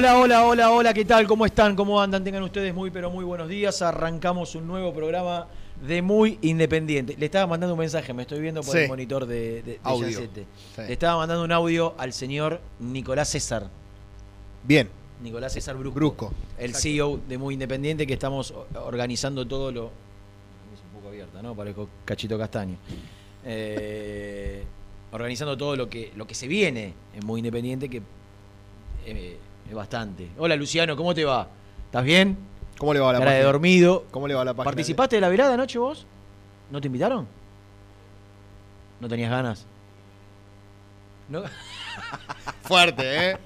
Hola, hola, hola, hola, ¿qué tal? ¿Cómo están? ¿Cómo andan? Tengan ustedes muy, pero muy buenos días. Arrancamos un nuevo programa de Muy Independiente. Le estaba mandando un mensaje, me estoy viendo por Sí. el monitor de, de, de Audio. Sí. Le estaba mandando un audio al señor Nicolás César. Bien, Nicolás César Brusco. Brusco. El CEO de Muy Independiente que estamos organizando todo lo... Es un poco abierta, ¿no? Parezco cachito castaño. Eh, organizando todo lo que, lo que se viene en Muy Independiente que eh, es bastante. Hola Luciano, ¿cómo te va? ¿Estás bien? ¿Cómo le va a la Cara de página? dormido. ¿Cómo le va a la página? ¿Participaste de la velada anoche vos? ¿No te invitaron? ¿No tenías ganas? ¿No? Fuerte, ¿eh?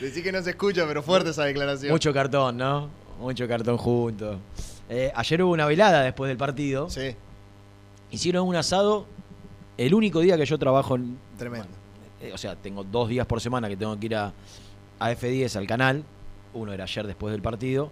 Decí que no se escucha, pero fuerte esa declaración. Mucho cartón, ¿no? Mucho cartón juntos. Eh, ayer hubo una velada después del partido. Sí, Hicieron un asado el único día que yo trabajo. en- tremendo. eh, o sea, tengo dos días por semana que tengo que ir a, a F10 al canal. Uno era ayer después del partido.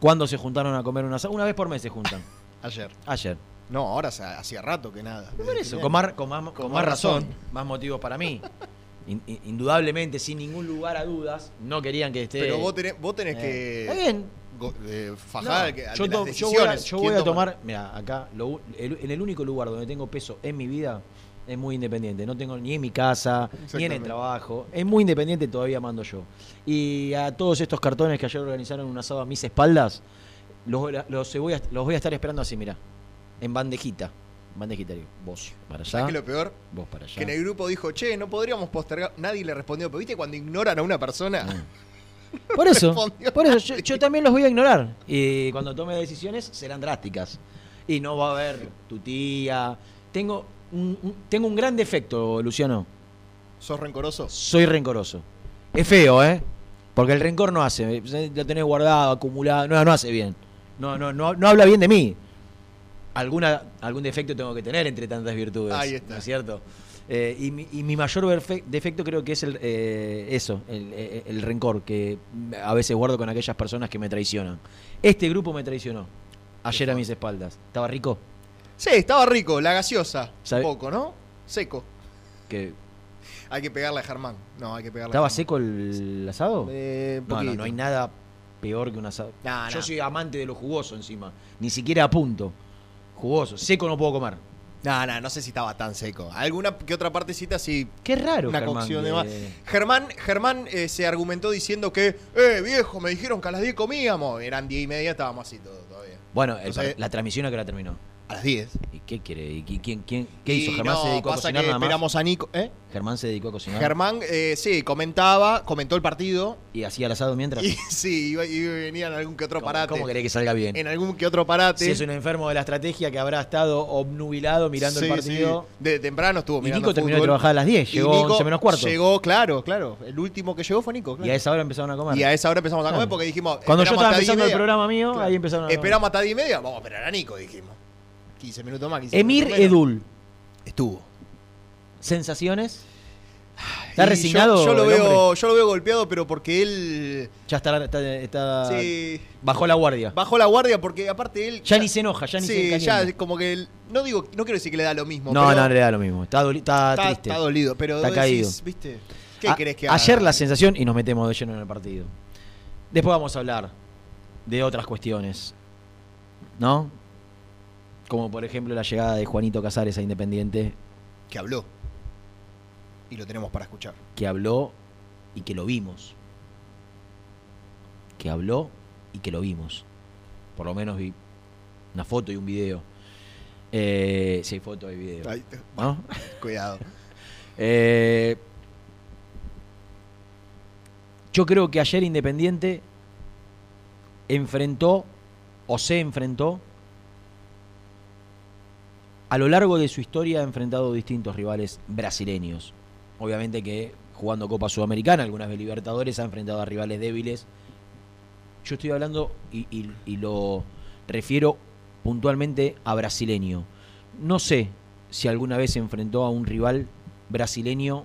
¿Cuándo se juntaron a comer un asado? Una vez por mes se juntan. Ayer. Ayer. No, ahora se- hacía rato que nada. Por eso, con más, con más- con Con más razón, razón. más motivos para mí. In- in- indudablemente, sin ningún lugar a dudas, no querían que esté. Pero vos tenés, vos tenés Eh, que. Está bien. go- eh, fajar No, que, yo, to- yo voy a, yo ¿Quién voy a toma? tomar, mira, acá, lo el- en el único lugar donde tengo peso en mi vida es muy independiente. No tengo ni en mi casa, ni en el trabajo. Es muy independiente, todavía mando yo. Y a todos estos cartones que ayer organizaron un asado a mis espaldas, los, los voy, a, los voy a estar esperando así, mira, en bandejita. Bandejita, digo, vos para allá, ¿Sabés qué es lo peor? vos para allá. Que en el grupo dijo, che, no podríamos postergar. Nadie le respondió. Pero viste cuando ignoran a una persona. Por eso, por eso yo también los voy a ignorar. Y cuando tome decisiones serán drásticas. Y no va a haber tu tía. Tengo un, un- tengo un gran defecto, Luciano. ¿Sos rencoroso? Soy rencoroso. Es feo, ¿eh? Porque el rencor no hace. Lo tenés guardado, acumulado. No, no hace bien. No, no, no, no habla bien de mí. Alguna, algún defecto tengo que tener entre tantas virtudes. Ahí está. ¿No es cierto? Eh, y, mi, y mi mayor defecto creo que es el, eh, eso, el, el- el rencor que a veces guardo con aquellas personas que me traicionan. Este grupo me traicionó. Ayer a mis espaldas. ¿Estaba rico? Sí, estaba rico. La gaseosa. ¿Sabe- Poco, ¿no? Seco. que Hay que pegarle a Germán. No, hay que pegarle ¿Estaba a Germán. seco el asado? Eh, No, no, poquito. no hay nada peor que un asado. No, Yo soy amante de lo jugoso encima. Ni siquiera a punto. Jugoso. Seco no puedo comer. No, no, no sé si estaba tan seco. Alguna que otra partecita sí. Qué raro, Una Germán, cocción de que- más. Germán, Germán eh, se argumentó diciendo que, eh, viejo, me dijeron que a las 10 comíamos. Eran 10 y media, estábamos así todo todavía. Bueno, el Entonces- par- la transmisión a que la terminó. A las 10. ¿Y qué quiere? ¿Y qui- quién, quién, qué Y hizo? ¿Germán no, se dedicó a cocinar que nada más? esperamos a Nico. ¿Eh? Germán se dedicó a cocinar. Germán, eh, sí, comentaba, comentó el partido. ¿Y hacía el asado mientras? Y sí, iba, y venía en algún que otro ¿Cómo, parate. cómo querés que salga bien? En algún que otro parate. Si es un enfermo de la estrategia que habrá estado obnubilado mirando el partido. sí. De temprano estuvo Y mirando Nico terminó de fútbol. trabajar a las 10, Y llegó Nico 11 menos cuarto. Llegó, claro, claro. El último que llegó fue Nico. Y claro. a esa hora empezaron a comer. Y a esa hora empezamos a comer Claro. porque dijimos. Cuando yo estaba hasta 10 y empezando el programa mío, Claro. ahí empezaron a comer. Esperamos hasta 10 y media, vamos a esperar a Nico, dijimos. 15 minutos más, 15 Emir minutos. Edul, Estuvo. sensaciones. ¿Está Y resignado? Yo, yo lo veo, hombre? yo lo veo golpeado, pero porque él. Ya está, está, está- Sí. bajó la guardia. Bajó la guardia porque aparte él. Ya ni se enoja, ya ni se sí, calienta. ya como que. él- no digo, no quiero decir que le da lo mismo. No, pero no le da lo mismo. Está, doli- está está, triste. está dolido, pero Está caído. decís, ¿viste? ¿Qué A- querés que haga? Ayer la sensación, y nos metemos de lleno en el partido. Después vamos a hablar de otras cuestiones. ¿No? Como por ejemplo la llegada de Juanito Casares a Independiente, Que habló. Y lo tenemos para escuchar. que habló y que lo vimos. Que habló y que lo vimos. Por lo menos vi una foto y un video. Eh, sí, foto y video. Ay, ¿no? cuidado. Eh, yo creo que ayer Independiente enfrentó o se enfrentó a lo largo de su historia ha enfrentado distintos rivales brasileños. Obviamente que jugando Copa Sudamericana, algunas de Libertadores ha enfrentado a rivales débiles. Yo estoy hablando y, lo refiero puntualmente a brasileño. No sé si alguna vez se enfrentó a un rival brasileño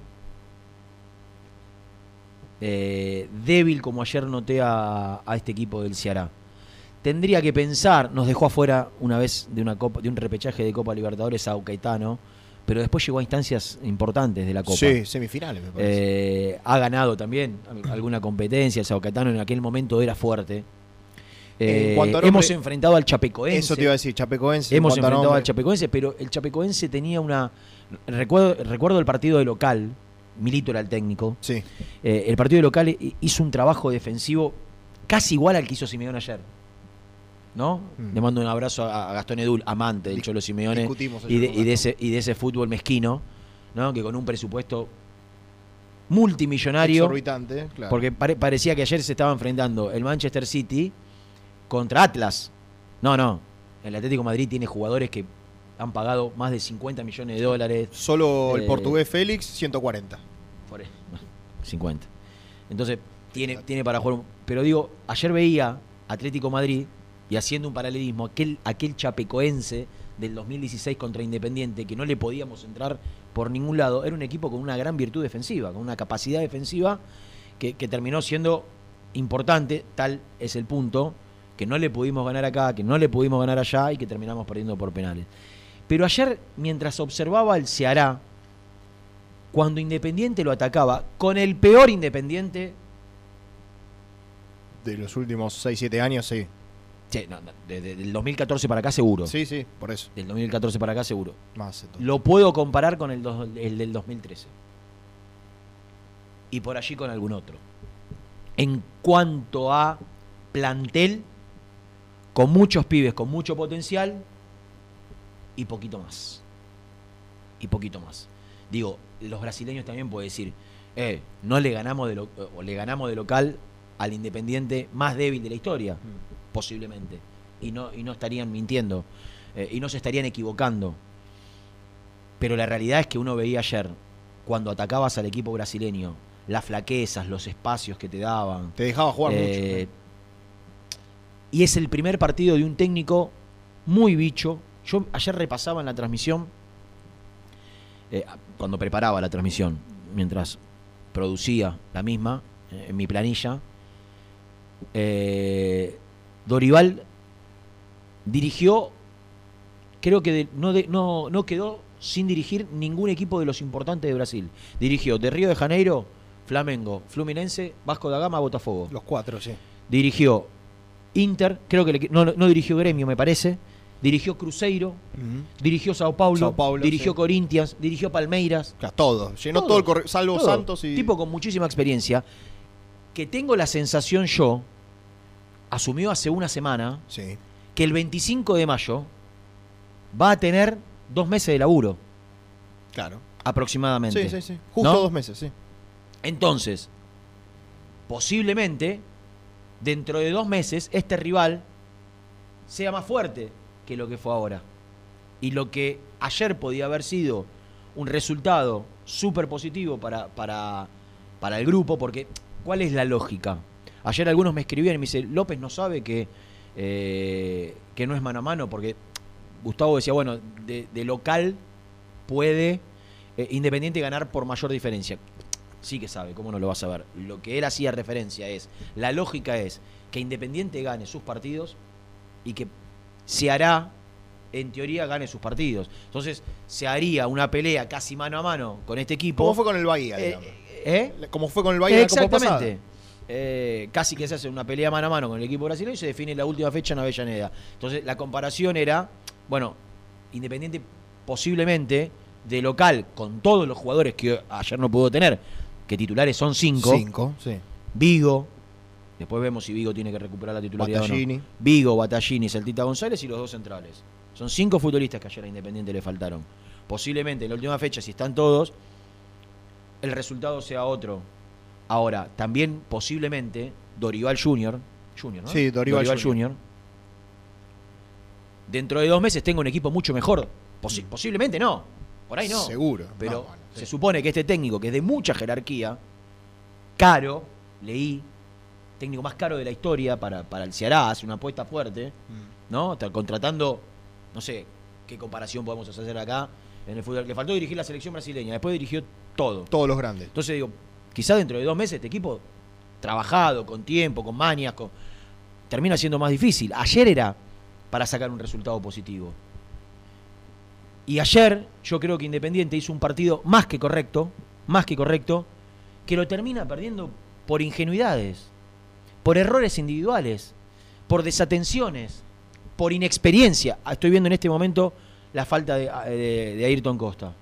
eh, débil como ayer noté a, a este equipo del Ceará. Tendría que pensar, nos dejó afuera una vez de una copa, de un repechaje de Copa Libertadores a Caetano, pero después llegó a instancias importantes de la Copa. Sí, semifinales, me parece. Eh, ha ganado también al- alguna competencia. El Sao Caetano en aquel momento era fuerte. En Eh, cuanto a nombre- hemos enfrentado al Chapecoense. Eso te iba a decir, Chapecoense. en Hemos enfrentado al Chapecoense, pero el Chapecoense tenía una. Recuerdo, recuerdo el partido de local. Milito era el técnico. Sí. Eh, el partido de local hi- hizo un trabajo defensivo casi igual al que hizo Simeone ayer. ¿No? Mm. Le mando un abrazo a, Gastón Edul, amante del Dis- Cholo Simeone. Y de, y ese, y de ese fútbol mezquino, ¿no? Que con un presupuesto multimillonario. Exorbitante, claro. Porque pare- parecía que ayer se estaba enfrentando el Manchester City contra Atlas. No, no. El Atlético de Madrid tiene jugadores que han pagado más de 50 millones de dólares. Solo el Eh, portugués Félix, 140. Por, 50. Entonces, tiene, tiene para jugar. un- Pero digo, ayer veía Atlético Madrid y haciendo un paralelismo, aquel, aquel chapecoense del 2016 contra Independiente, que no le podíamos entrar por ningún lado, era un equipo con una gran virtud defensiva, con una capacidad defensiva que, que terminó siendo importante, tal es el punto, que no le pudimos ganar acá, que no le pudimos ganar allá y que terminamos perdiendo por penales. Pero ayer, mientras observaba el Ceará, cuando Independiente lo atacaba, con el peor Independiente, De los últimos 6-7 años, sí. Che, no, desde el 2014 para acá seguro. Sí, sí, por eso. Del 2014 para acá seguro. Más entonces. Lo puedo comparar con el, dos- el del 2013. Y por allí con algún otro. En cuanto a plantel, con muchos pibes, con mucho potencial y poquito más. Y poquito más. Digo, los brasileños también pueden decir, eh, no le ganamos de lo- o le ganamos de local al Independiente más débil de la historia, posiblemente. Y no, y no estarían mintiendo. eh, y no se estarían equivocando. Pero la realidad es que uno veía ayer, cuando atacabas al equipo brasileño, las flaquezas, los espacios que te daban. Te dejaba jugar Eh, mucho. Y es el primer partido de un técnico muy bicho. Yo ayer repasaba en la transmisión, eh, cuando preparaba la transmisión, mientras producía la misma, eh, en mi planilla, eh, Dorival dirigió, creo que de- no, de- no, no quedó sin dirigir ningún equipo de los importantes de Brasil. Dirigió de Río de Janeiro, Flamengo, Fluminense, Vasco da Gama, Botafogo. Los cuatro, sí. dirigió Inter, creo que le- no, no dirigió Gremio, me parece. Dirigió Cruzeiro, dirigió Sao Paulo, Sao Paulo, dirigió sí. Corinthians, dirigió Palmeiras. Claro, todo. Llenó todo, el corre- salvo todo. Santos y. Tipo con muchísima experiencia. Que tengo la sensación yo, asumió hace una semana, Sí. que el 25 de mayo va a tener dos meses de laburo, Claro. aproximadamente. Sí, sí, sí. Justo ¿No? dos meses, sí. Entonces, posiblemente, dentro de dos meses, este rival sea más fuerte que lo que fue ahora. Y lo que ayer podía haber sido un resultado súper positivo para, para, para el grupo, porque ¿cuál es la lógica? Ayer algunos me escribían y me dicen, López no sabe que, eh, que no es mano a mano, porque Gustavo decía, bueno, de, de local puede eh, Independiente ganar por mayor diferencia. Sí que sabe, ¿cómo no lo vas a ver? Lo que él hacía referencia es, la lógica es que Independiente gane sus partidos y que se hará, en teoría, gane sus partidos. Entonces, se haría una pelea casi mano a mano con este equipo. ¿Cómo fue con el Bahía, Eh, digamos? ¿eh? Como fue con el Bahía en la Copa. Exactamente. Eh, casi que se hace una pelea mano a mano con el equipo brasileño y se define la última fecha en Avellaneda. Entonces, la comparación era, bueno, Independiente posiblemente de local, con todos los jugadores que ayer no pudo tener, que titulares son cinco, Cinco, sí. Vigo, después vemos si Vigo tiene que recuperar la titularidad o Battaglini. no. Vigo, Battaglini, Celtita González y los dos centrales. Son cinco futbolistas que ayer a Independiente le faltaron. Posiblemente en la última fecha, si están todos, el resultado sea otro. Ahora, también posiblemente Dorival Junior, Junior ¿no? Sí, Dorival Junior. Dentro de dos meses tenga un equipo mucho mejor. Posi- Posiblemente no. Por ahí no. Seguro. Pero No, bueno, se sí. supone que este técnico, que es de mucha jerarquía, caro, leí, técnico más caro de la historia para, para el Ceará, hace una apuesta fuerte, Mm. ¿no? Está contratando, no sé qué comparación podemos hacer acá en el fútbol. Le faltó dirigir la selección brasileña, después dirigió todo. Todos los grandes. Entonces digo, quizá dentro de dos meses este equipo, trabajado, con tiempo, con manias, termina siendo más difícil. Ayer era para sacar un resultado positivo. Y ayer yo creo que Independiente hizo un partido más que correcto, más que correcto, que lo termina perdiendo por ingenuidades, por errores individuales, por desatenciones, por inexperiencia. Ah, Estoy viendo en este momento la falta de Ayrton Costa.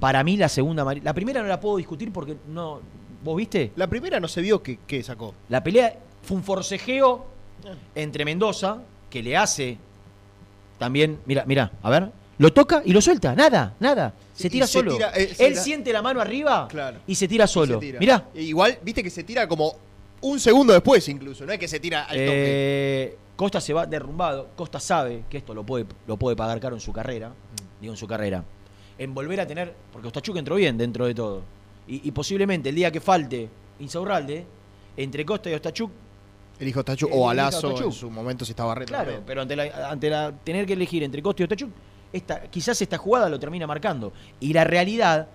Para mí la segunda amari- La primera no la puedo discutir porque no. ¿Vos viste? La primera no se vio que, que sacó. La pelea fue un forcejeo entre Mendoza, que le hace también. Mira, mira, a ver. Lo toca y lo suelta. Nada, nada. Se tira se solo. tira, eh, se Él tira- siente la mano arriba Claro. y se tira solo. Se tira. Mirá. E Igual, viste que se tira como un segundo después, incluso. No es que se tira al toque. Eh, Costa se va derrumbado. Costa sabe que esto lo puede, lo puede pagar caro en su carrera. Mm. Digo, en su carrera. En volver a tener. Porque Ostachuk entró bien dentro de todo. Y, y posiblemente el día que falte Insaurralde, entre Costa y Ostachuk. El hijo Tachu el o Alazo en su momento si estaba re Claro, pero ante la, ante la tener que elegir entre Costa y Ostachuk, esta, quizás esta jugada lo termina marcando. Y la realidad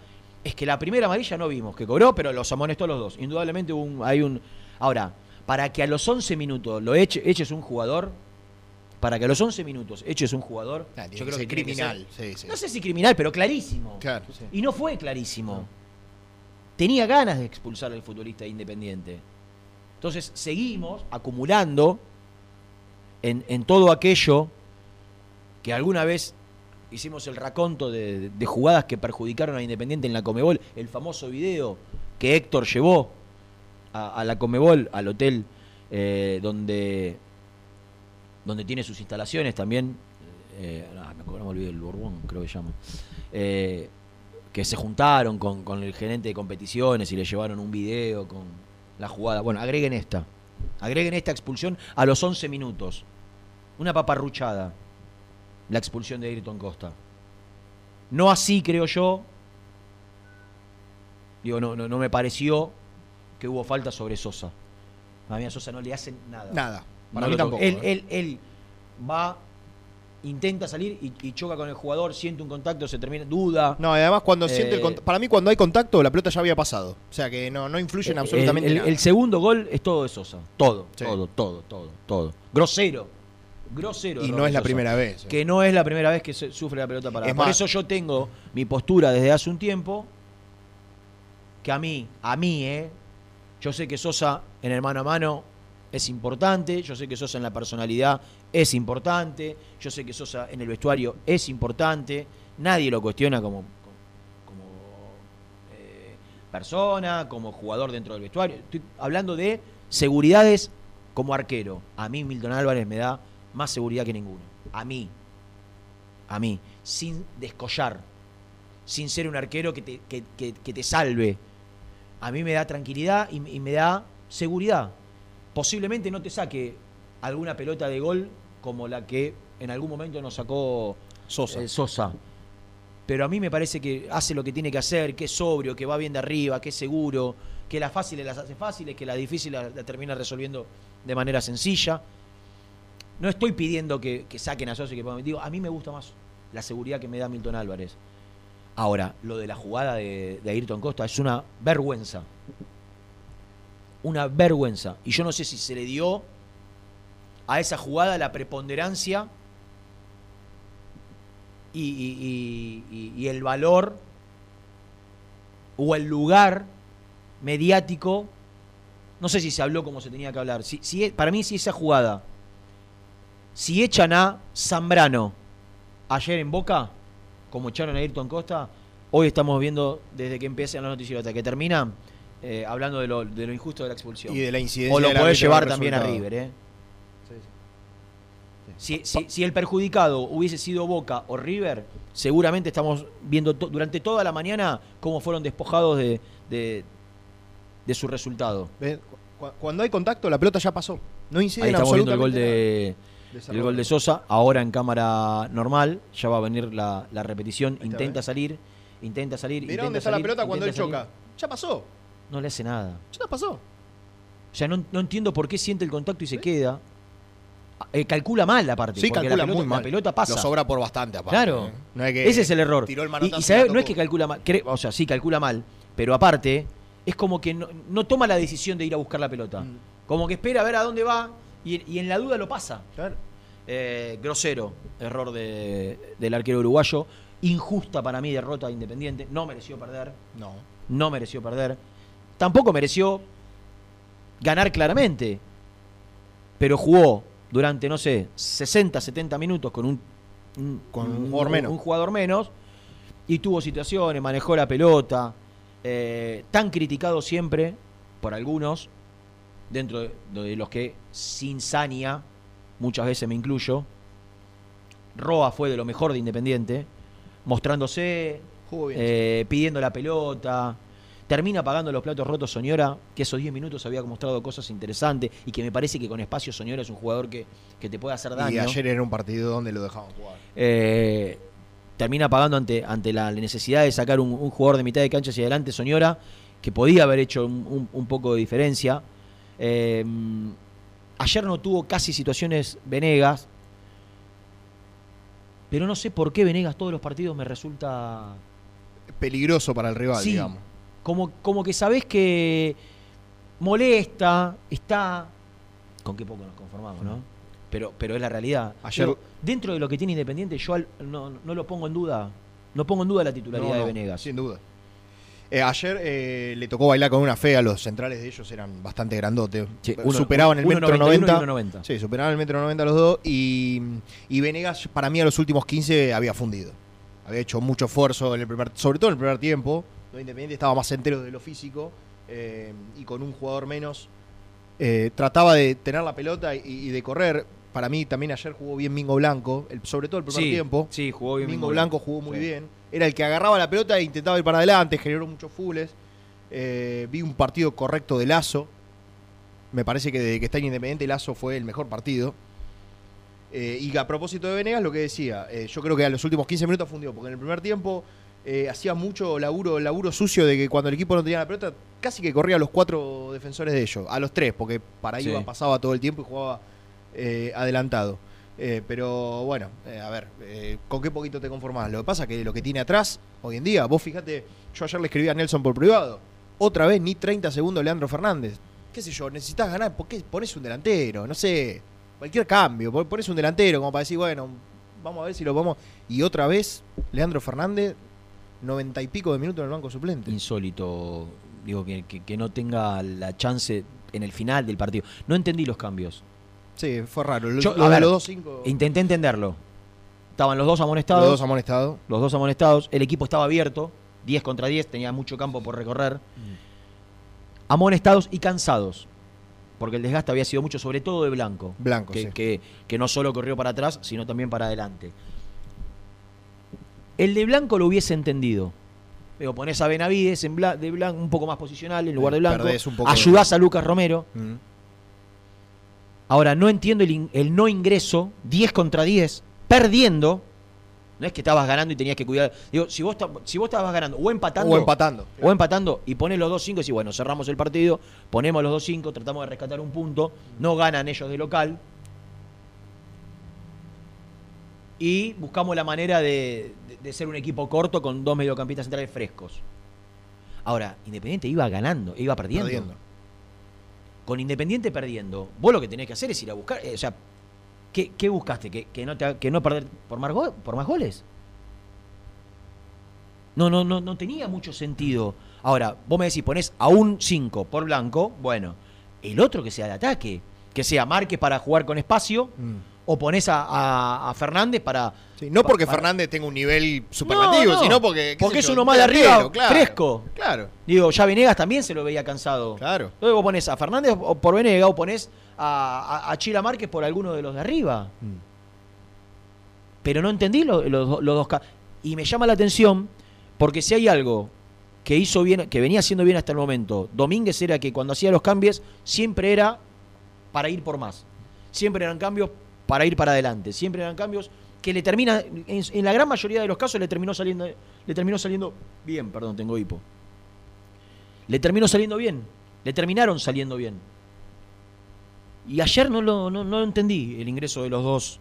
es que la primera amarilla no vimos que cobró, pero los amonestó a los dos. Indudablemente hubo un- hay un. Ahora, para que a los 11 minutos lo eche, eches un jugador, para que a los 11 minutos eches un jugador, Ah, yo creo que criminal. ser- sí, sí. no sé si criminal, pero clarísimo. Claro, sí. Y no fue clarísimo. Tenía ganas de expulsar al futbolista independiente. Entonces seguimos acumulando en, en todo aquello que alguna vez hicimos el raconto de, de jugadas que perjudicaron a Independiente en la Comebol, el famoso video que Héctor llevó a, a la Comebol, al hotel eh, donde, donde tiene sus instalaciones también. eh, ah, me acuerdo, me olvidé el Borbón, creo que llama. Eh, que se juntaron con, con el gerente de competiciones y le llevaron un video con la jugada. Bueno, agreguen esta. Agreguen esta expulsión a los 11 minutos. Una paparruchada. La expulsión de Ayrton Costa. No así, creo yo. Digo, no, no, no me pareció que hubo falta sobre Sosa. A mí a Sosa no le hacen nada. Nada. Para No mí tampoco. Él, ¿eh? él, él va, intenta salir y, y choca con el jugador, siente un contacto, se termina, duda. No, y además cuando siente el Eh, cont- para mí cuando hay contacto la pelota ya había pasado. O sea que no, no influye en Eh, absolutamente el, el- nada. el segundo gol es todo de Sosa. Todo, Sí. todo, todo, todo, todo. Grosero. Grosero. y no es la Sosa. primera vez. ¿eh? Que no es la primera vez que se sufre la pelota parada. Es Por más- eso yo tengo mi postura desde hace un tiempo. Que a mí, a mí, ¿eh? Yo sé que Sosa en el mano a mano es importante, yo sé que Sosa en la personalidad es importante, yo sé que Sosa en el vestuario es importante, nadie lo cuestiona como, eh, persona, como jugador dentro del vestuario. Estoy hablando de seguridades como arquero. A mí Milton Álvarez me da más seguridad que ninguno. A mí. A mí. Sin descollar. Sin ser un arquero que te, que- te salve. A mí me da tranquilidad y me da seguridad. Posiblemente no te saque alguna pelota de gol como la que en algún momento nos sacó Sosa. eh, Sosa. Pero a mí me parece que hace lo que tiene que hacer, que es sobrio, que va bien de arriba, que es seguro, que las fáciles las hace fáciles, que las difíciles las la termina resolviendo de manera sencilla. No estoy pidiendo que, que saquen a Sosa y que pongan. Digo, a mí me gusta más la seguridad que me da Milton Álvarez. Ahora, lo de la jugada de, de Ayrton Costa es una vergüenza. Una vergüenza. Y yo no sé si se le dio a esa jugada la preponderancia y, el valor o el lugar mediático. No sé si se habló como se tenía que hablar. Si, si- para mí, si esa jugada, si echan a Zambrano ayer en Boca, como echaron a Ayrton Costa, hoy estamos viendo desde que empiezan los noticieros hasta que terminan, eh, hablando de lo, de lo injusto de la expulsión. Y de la incidencia o lo podés llevar también a. River, ¿eh? Si, si- si el perjudicado hubiese sido Boca o River, seguramente estamos viendo to- durante toda la mañana cómo fueron despojados de, de- de su resultado. Cuando hay contacto, la pelota ya pasó. No incide Ahí estamos viendo el gol de, el gol de Sosa, ahora en cámara normal, ya va a venir la, la repetición, está, intenta salir, intenta salir, intenta dónde está la salir, pelota cuando él salir. choca. Ya pasó. No le hace nada. Ya pasó. O sea, no, no entiendo por qué siente el contacto y se queda. Eh, calcula mal la parte. Sí, porque calcula la pelota, muy mal. la pelota pasa. Lo sobra por bastante, aparte. Claro. ¿eh? No es que Ese es el error. Tiró el y, y sabe- no es que calcula mal, cre- o sea, sí calcula mal, pero aparte es como que no, no toma la decisión de ir a buscar la pelota. Mm. Como que espera a ver a dónde va y, y en la duda lo pasa. Claro. Eh, grosero error de- del arquero uruguayo. Injusta para mí derrota de Independiente. No mereció perder. No. No mereció perder. Tampoco mereció ganar claramente. Pero jugó durante, no sé, 60, 70 minutos con un, un- Con un jugador menos. un jugador menos, y tuvo situaciones, manejó la pelota. eh, tan criticado siempre por algunos, dentro de, de los que sin Sania, muchas veces me incluyo, Roa fue de lo mejor de Independiente, mostrándose, eh, pidiendo la pelota. Termina pagando los platos rotos Soñora, que esos 10 minutos había mostrado cosas interesantes y que me parece que con espacio Soñora es un jugador que, que te puede hacer daño. y ayer era un partido donde lo dejaban jugar. Eh, termina pagando ante, ante la necesidad de sacar un, un jugador de mitad de cancha hacia adelante, Soñora, que podía haber hecho un, un- un poco de diferencia. Eh, ayer no tuvo casi situaciones Venegas, pero no sé por qué Venegas todos los partidos me resulta Peligroso para el rival, Sí, digamos. Como, como que sabés que molesta, está. Con qué poco nos conformamos, ¿no? Pero, pero es la realidad. Ayer- dentro de lo que tiene Independiente, yo al- no, no lo pongo en duda. No pongo en duda la titularidad No, de Venegas. Sin duda. Eh, ayer eh, le tocó bailar con una fea, los centrales de ellos eran bastante grandotes. Sí, uno- superaban el uno metro 91 y 90. uno 90. Sí, superaban el metro 90 los dos. Y, y Venegas, para mí, a los últimos 15 había fundido. Había hecho mucho esfuerzo, en el primer, sobre todo en el primer tiempo. Donde Independiente estaba más entero de lo físico eh, y con un jugador menos. eh, trataba de tener la pelota y, y de correr. Para mí también ayer jugó bien Mingo Blanco, el- sobre todo el primer Sí, tiempo. Sí, jugó bien. Mingo Mingo Blanco jugó muy Sí. bien. Era el que agarraba la pelota e intentaba ir para adelante, generó muchos fules. Eh, vi un partido correcto de Lazo. Me parece que desde que está en Independiente, Lazo fue el mejor partido. Eh, y a propósito de Venegas, lo que decía, eh, yo creo que a los últimos 15 minutos fundió, porque en el primer tiempo eh, hacía mucho laburo, laburo sucio de que cuando el equipo no tenía la pelota, casi que corría a los cuatro defensores de ellos, a los tres, porque para Sí. iba, pasaba todo el tiempo y jugaba eh, adelantado. Eh, pero bueno, a ver, ¿con qué poquito te conformás? Lo que pasa es que lo que tiene atrás, hoy en día, vos fíjate, yo ayer le escribí a Nelson por privado, otra vez ni 30 segundos Leandro Fernández. ¿Qué sé yo? Necesitas ganar, ¿por qué pones un delantero? No sé, cualquier cambio, pon- pones un delantero como para decir, bueno, vamos a ver si lo vamos. Y otra vez, Leandro Fernández, 90 y pico de minutos en el banco suplente. Insólito. Digo, que, que- no tenga la chance. en el final del partido. No entendí los cambios. Sí, fue raro. Lo, Yo- lo a de ver, los dos cinco. Intenté entenderlo. Estaban los dos Los amonestados. dos amonestados. los dos amonestados. El equipo estaba abierto. 10 contra 10. Tenía mucho campo por recorrer. Amonestados y cansados. Porque el desgaste había sido mucho, sobre todo de Blanco. Blanco, que, sí. que- que no solo corrió para atrás, sino también para adelante. El de Blanco lo hubiese entendido. Pero pones a Benavides en bla- de blanco, un poco más posicional en lugar de Blanco. Perdés un poco de- Ayudás a Lucas Romero. Mm. Ahora, no entiendo el, in- el no ingreso, 10 contra 10, perdiendo. No es que estabas ganando y tenías que cuidar. Digo, si vos, si vos estabas ganando o empatando. O empatando. O empatando y pones los 2-5 y decís, bueno, cerramos el partido, ponemos los 2-5, tratamos de rescatar un punto, no ganan ellos de local. Y buscamos la manera de, de- ser un equipo corto con dos mediocampistas centrales frescos. Ahora, Independiente iba ganando, iba perdiendo. Perdiendo. Con Independiente perdiendo, vos lo que tenés que hacer es ir a buscar. eh, o sea, ¿qué, qué buscaste? ¿Que, que no te, ¿Que no perder por más, go- por más goles? No, no, no, no tenía mucho sentido. Ahora, vos me decís, ponés a un 5 por blanco, bueno, el otro que sea de ataque, que sea Márquez para jugar con espacio, Mm. O ponés a, a- a Fernández para. Sí, no porque para- Fernández tenga un nivel superlativo, No, no. sino porque. Porque es yo, uno más de arriba, claro, fresco. Claro, Digo, ya Venegas también se lo veía cansado. claro. Entonces vos ponés a Fernández o- por Venega o ponés a, a, Chila Márquez por alguno de los de arriba. Mm. Pero no entendí lo- los, do- los dos Y me llama la atención porque si hay algo que hizo bien, que venía haciendo bien hasta el momento, Domínguez era que cuando hacía los cambios siempre era para ir por más. Siempre eran cambios para ir para adelante. Siempre eran cambios que le termina, en, en la gran mayoría de los casos le terminó saliendo, le terminó saliendo bien, perdón, tengo hipo. Le terminó saliendo bien. Le terminaron saliendo bien. Y ayer no lo, no, no lo entendí, el ingreso de los dos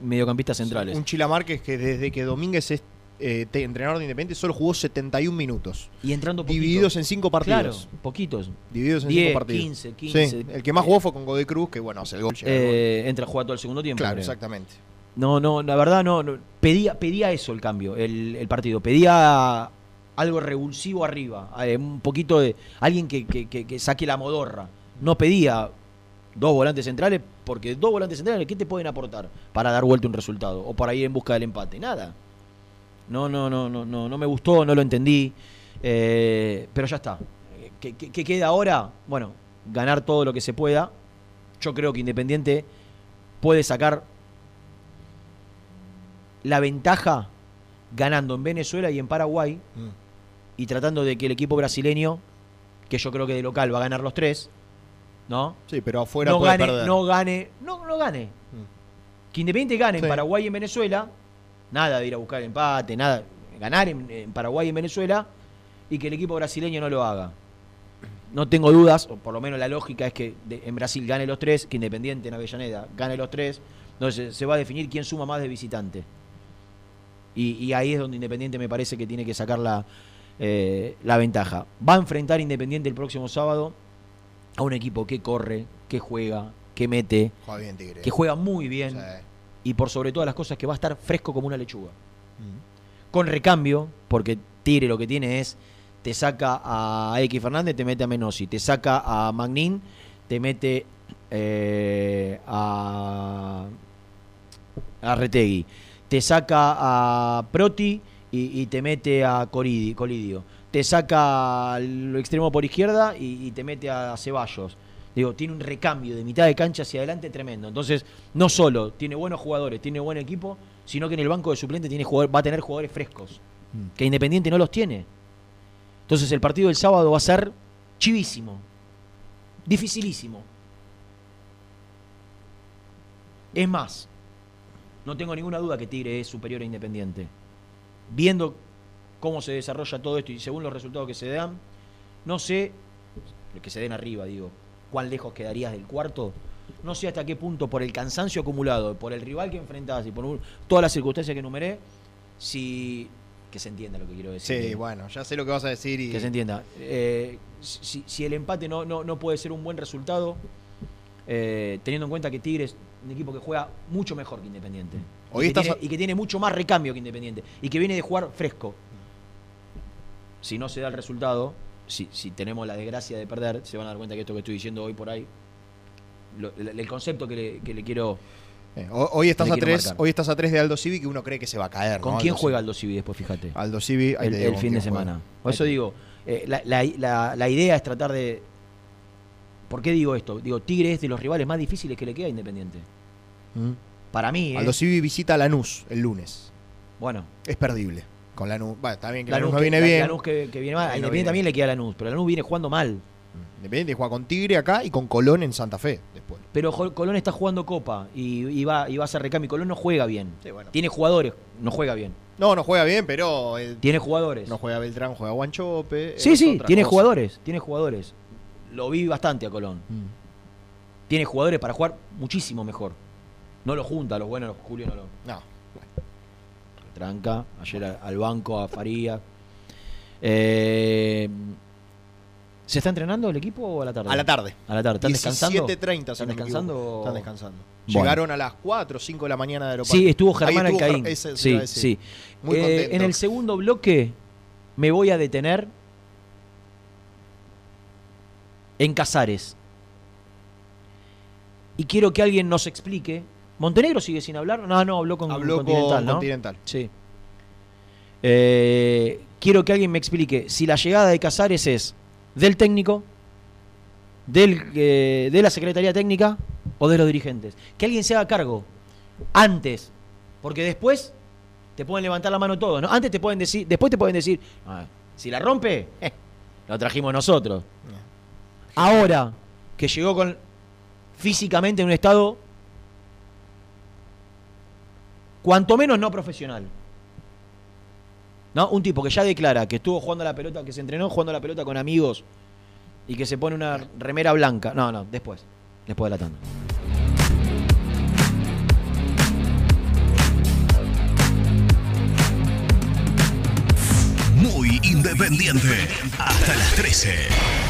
mediocampistas centrales. Un Chila Márquez que desde que Domínguez es eh, entrenador de Independiente solo jugó 71 minutos. y entrando poquito. Divididos en 5 partidos. Claro, poquitos. Divididos en 10, 5 partidos. 15, 15. Sí, el que más jugó fue con Godoy Cruz, que bueno, hace el gol. Eh, entra a jugar todo el segundo tiempo. claro, creo. exactamente. No, no, la verdad no, no. pedía, pedía eso el cambio, el, el partido. Pedía algo revulsivo arriba, eh, un poquito de alguien que, que- que- que saque la modorra. No pedía dos volantes centrales, porque dos volantes centrales, ¿qué te pueden aportar para dar vuelta un resultado? O para ir en busca del empate. Nada. No, no, no, no, no, no me gustó, no lo entendí. eh, pero ya está. ¿Qué, qué- qué queda ahora? Bueno, ganar todo lo que se pueda. Yo creo que Independiente puede sacar la ventaja ganando en Venezuela y en Paraguay Mm. y tratando de que el equipo brasileño, que yo creo que de local va a ganar los tres, ¿no? Sí, pero afuera no puede gane, perder. no gane, no, no gane. Mm. Que Independiente gane Sí. en Paraguay y en Venezuela, nada de ir a buscar empate, nada, ganar en, en Paraguay y en Venezuela y que el equipo brasileño no lo haga. No tengo dudas, o por lo menos la lógica es que de- en Brasil gane los tres, que Independiente en Avellaneda gane los tres, entonces se va a definir quién suma más de visitante. Y, y ahí es donde Independiente me parece que tiene que sacar la, eh, la ventaja. Va a enfrentar Independiente el próximo sábado a un equipo que corre, que juega, que mete, Juega bien, Tigre. que juega muy bien. Y por sobre todas las cosas que va a estar fresco como una lechuga. Mm. Con recambio, porque Tigre lo que tiene es, te saca a X Fernández, te mete a Menosi, te saca a Magnin, te mete eh, a, a Retegui, te saca a Proti y, y te mete a Coridi- Colidio, te saca al extremo por izquierda y, y te mete a Ceballos. Digo, tiene un recambio de mitad de cancha hacia adelante tremendo. Entonces, no solo tiene buenos jugadores, tiene buen equipo, sino que en el banco de suplente tiene jugador- va a tener jugadores frescos, Mm. que Independiente no los tiene. Entonces, el partido del sábado va a ser chivísimo, dificilísimo. Es más, no tengo ninguna duda que Tigre es superior a Independiente. Viendo cómo se desarrolla todo esto y según los resultados que se dan, no sé, que se den arriba, digo, cuán lejos quedarías del cuarto. No sé hasta qué punto, por el cansancio acumulado, por el rival que enfrentás y por un- todas las circunstancias que enumeré, si. que se entienda lo que quiero decir. Sí, bueno, ya sé lo que vas a decir y. Que se entienda. Eh, si, si el empate no, no, no puede ser un buen resultado, eh, teniendo en cuenta que Tigres es un equipo que juega mucho mejor que Independiente. Hoy y, que estás tiene, a- y que tiene mucho más recambio que Independiente. Y que viene de jugar fresco. Si no se da el resultado, si, si tenemos la desgracia de perder, se van a dar cuenta que esto que estoy diciendo hoy por ahí, lo- el, el concepto que le, que le quiero... Eh, ho- hoy estás a tres, marcar. hoy estás a tres de Aldo Civi que uno cree que se va a caer. ¿Con ¿no? quién Aldo juega. Aldo Civi después, fíjate? Aldo Civi el, fin de quién juega. semana. Por eso digo, eh, la, la- la- la idea es tratar de... ¿Por qué digo esto? Digo, Tigre es de los rivales más difíciles que le queda a Independiente. Mm. Para mí, ¿eh? Aldo Civi visita a Lanús el lunes. bueno, Es perdible. Con Lanús. Bueno, está bien que Lanús, Lanús, no que, viene la- bien. Lanús que, que viene mal. A Independiente viene también le queda Lanús, pero Lanús viene jugando mal. Independiente juega con Tigre acá y con Colón en Santa Fe después. Pero Colón está jugando Copa y, y va, y va a hacer recambio. Colón no juega bien. Sí, bueno. Tiene jugadores, no juega bien. No, no juega bien, pero eh, Tiene jugadores. no juega Beltrán, juega Guanchope. sí, sí, tiene cosa. jugadores. Tiene jugadores. Lo vi bastante a Colón. Mm. Tiene jugadores para jugar muchísimo mejor. No lo junta, los buenos, Julio no lo. No. Tranca, ayer a- al banco, a Faría. Eh, ¿Se está entrenando el equipo o a la tarde? A la tarde. A la tarde. ¿Están descansando? 17.30, si ¿Están descansando? Están descansando. Bueno. Llegaron a las 4 o 5 de la mañana de aeropuerto. Sí, estuvo Germán estuvo Alcaín. Ese Sí, sí. Muy Eh, contento. en el segundo bloque me voy a detener en Casares. Y quiero que alguien nos explique. ¿Montenegro sigue sin hablar? No, no, habló con Habló Continental, con ¿no? Continental. Sí. Eh, quiero que alguien me explique si la llegada de Casares es del técnico, del, eh, de la Secretaría Técnica o de los dirigentes. Que alguien se haga cargo antes, porque después te pueden levantar la mano todos, ¿no? Antes te pueden decir, después te pueden decir, "Ah, si la rompe, eh, lo trajimos nosotros. Ahora que llegó con físicamente en un estado cuanto menos no profesional. ¿No? Un tipo que ya declara que estuvo jugando a la pelota, que se entrenó jugando a la pelota con amigos y que se pone una remera blanca. No, no, después. Después de la tanda. Muy independiente. Hasta las 13.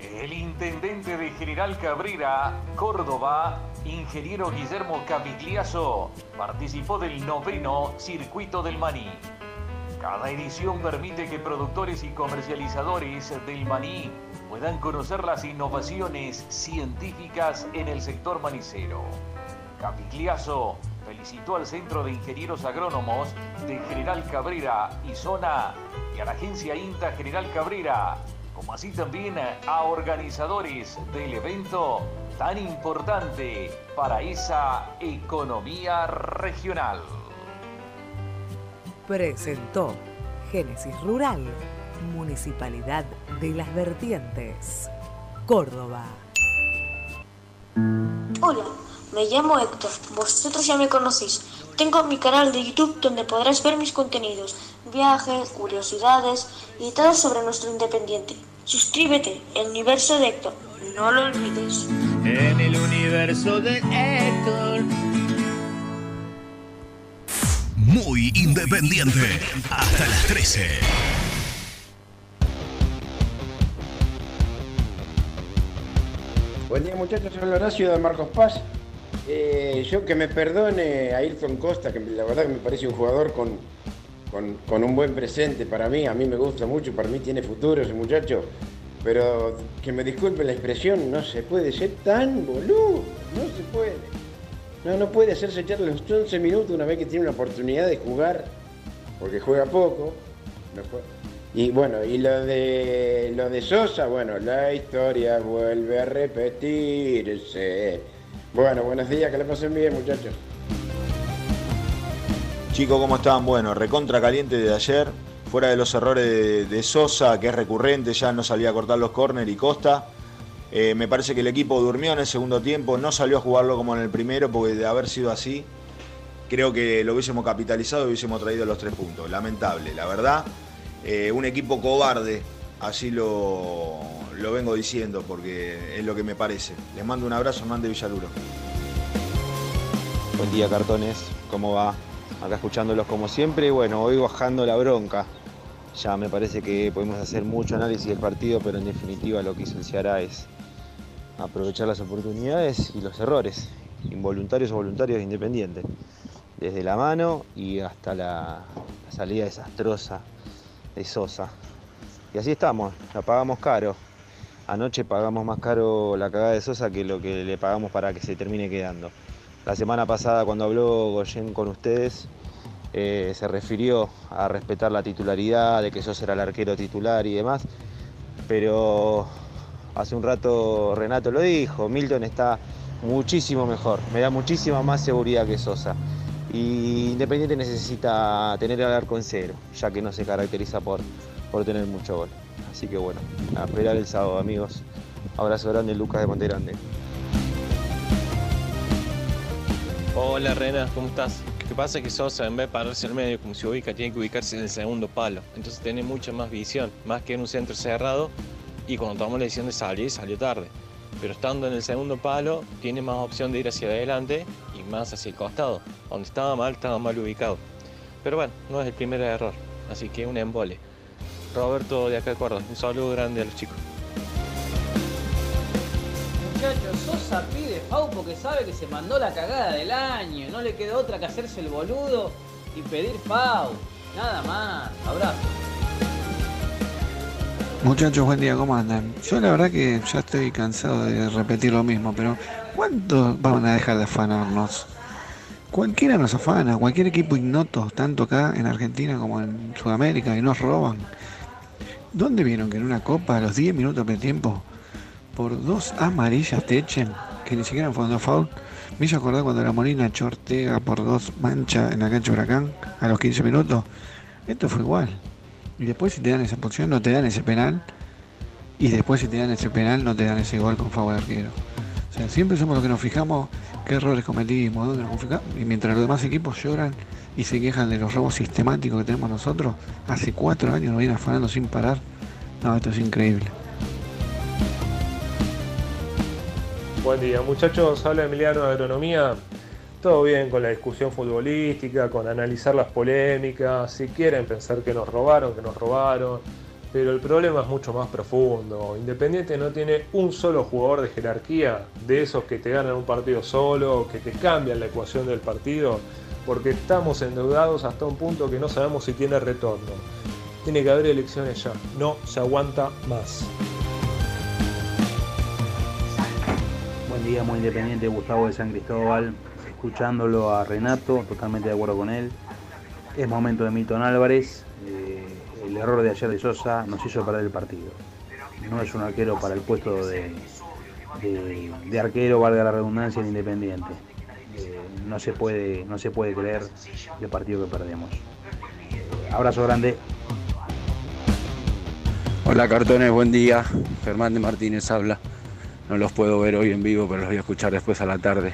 El intendente de General Cabrera, Córdoba, ingeniero Guillermo Cavigliazo, participó del noveno Circuito del Maní. Cada edición permite que productores y comercializadores del maní puedan conocer las innovaciones científicas en el sector manicero. Capigliazo felicitó al Centro de Ingenieros Agrónomos de General Cabrera y Zona y a la agencia INTA General Cabrera, como así también a organizadores del evento tan importante para esa economía regional. Presentó Génesis Rural, Municipalidad de las Vertientes, Córdoba. Hola, me llamo Héctor, vosotros ya me conocéis. Tengo mi canal de YouTube donde podrás ver mis contenidos, viajes, curiosidades y todo sobre nuestro independiente. Suscríbete, el universo de Héctor, no lo olvides. En el universo de Héctor. Muy independiente. Hasta las 13. Buen día muchachos, soy Horacio de Marcos Paz. Eh, yo que me perdone a Ayrton Costa, que la verdad que me parece un jugador con, con, un buen presente para mí, a mí me gusta mucho, para mí tiene futuro ese muchacho, pero que me disculpe la expresión, no se puede ser tan boludo, no se puede. No, no puede hacerse echar los 11 minutos una vez que tiene una oportunidad de jugar, porque juega poco. Y bueno, y lo de lo de Sosa, bueno, la historia vuelve a repetirse. Bueno, buenos días, que le pasen bien, muchachos. Chicos, ¿cómo están? Bueno, recontra caliente de ayer, fuera de los errores de, Sosa, que es recurrente, ya no salía a cortar los córner y Costa. Eh, me parece que el equipo durmió en el segundo tiempo, no salió a jugarlo como en el primero, porque de haber sido así, creo que lo hubiésemos capitalizado y hubiésemos traído los tres puntos. Lamentable, la verdad. Eh, un equipo cobarde, así lo, lo vengo diciendo, porque es lo que me parece. Les mando un abrazo, Hernán de Villaluro. Buen día, cartones. ¿Cómo va? Acá escuchándolos como siempre. Bueno, hoy bajando la bronca. Ya me parece que podemos hacer mucho análisis del partido, pero en definitiva lo que hizo es aprovechar las oportunidades y los errores, involuntarios o voluntarios independientes. Desde la mano y hasta la, la salida desastrosa de Sosa. Y así estamos, la pagamos caro. Anoche pagamos más caro la cagada de Sosa que lo que le pagamos para que se termine quedando. La semana pasada cuando habló Goyen con ustedes, eh, se refirió a respetar la titularidad, de que Sosa era el arquero titular y demás, pero hace un rato Renato lo dijo, Milton está muchísimo mejor, me da muchísima más seguridad que Sosa. Y Independiente necesita tener el arco en cero, ya que no se caracteriza por, por tener mucho gol. Así que bueno, a esperar el sábado, amigos. Abrazo grande, Lucas de Monte Grande. Hola Rena, ¿cómo estás? Lo que pasa es que Sosa, en vez de pararse al medio como se ubica, tiene que ubicarse en el segundo palo. Entonces tiene mucha más visión, más que en un centro cerrado. Y cuando tomó la decisión de salir, salió tarde. Pero estando en el segundo palo, tiene más opción de ir hacia adelante y más hacia el costado. Donde estaba mal, estaba mal ubicado. Pero bueno, no es el primer error. Así que un embole. Roberto de acá de Córdoba, un saludo grande a los chicos. Muchachos, Sosa pide FAU porque sabe que se mandó la cagada del año. No le quedó otra que hacerse el boludo y pedir FAU. Nada más. Abrazo. Muchachos, buen día, ¿cómo andan? Yo la verdad que ya estoy cansado de repetir lo mismo, pero ¿Cuánto van a dejar de afanarnos? Cualquiera nos afana, cualquier equipo ignoto, tanto acá en Argentina como en Sudamérica, y nos roban. ¿Dónde vieron que en una copa a los 10 minutos de tiempo, por dos amarillas te echen, que ni siquiera fueron dos foul? Me hizo acordar cuando la Molina echó a Ortega por dos manchas en la cancha Huracán a los 15 minutos. Esto fue igual. Y después si te dan esa posición no te dan ese penal. Y después si te dan ese penal no te dan ese gol con favor de arquero. O sea, siempre somos los que nos fijamos qué errores cometimos, dónde nos fijamos. Y mientras los demás equipos lloran y se quejan de los robos sistemáticos que tenemos nosotros, hace cuatro años nos vienen afanando sin parar. No, esto es increíble. Buen día, muchachos. Habla Emiliano de Agronomía. Todo bien con la discusión futbolística, con analizar las polémicas, si quieren pensar que nos robaron, que nos robaron. Pero el problema es mucho más profundo. Independiente no tiene un solo jugador de jerarquía, de esos que te ganan un partido solo, que te cambian la ecuación del partido, porque estamos endeudados hasta un punto que no sabemos si tiene retorno. Tiene que haber elecciones ya, no se aguanta más. Buen día, muy independiente, Gustavo de San Cristóbal, escuchándolo a Renato, totalmente de acuerdo con él. Es momento de Milton Álvarez, eh, el error de ayer de Sosa nos hizo perder el partido. No es un arquero para el puesto de, de- de arquero, valga la redundancia, en Independiente. Eh, no, se puede, no se puede creer el partido que perdemos. Abrazo grande. Hola cartones, buen día. Germán de Martínez habla. No los puedo ver hoy en vivo, pero los voy a escuchar después a la tarde.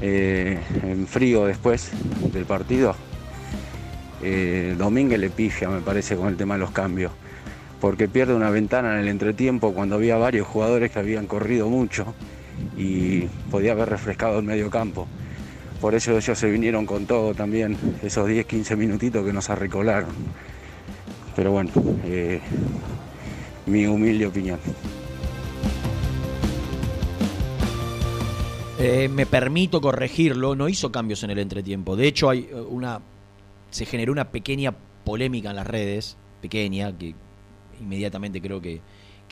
Eh, en frío después del partido. Eh, Domínguez le pifia, me parece, con el tema de los cambios. Porque pierde una ventana en el entretiempo cuando había varios jugadores que habían corrido mucho y podía haber refrescado el medio campo. Por eso ellos se vinieron con todo también, esos 10-15 minutitos que nos arrecolaron. Pero bueno, eh, mi humilde opinión. Eh, me permito corregirlo, no hizo cambios en el entretiempo. De hecho, hay eh, una. se generó una pequeña polémica en las redes, pequeña, que inmediatamente creo que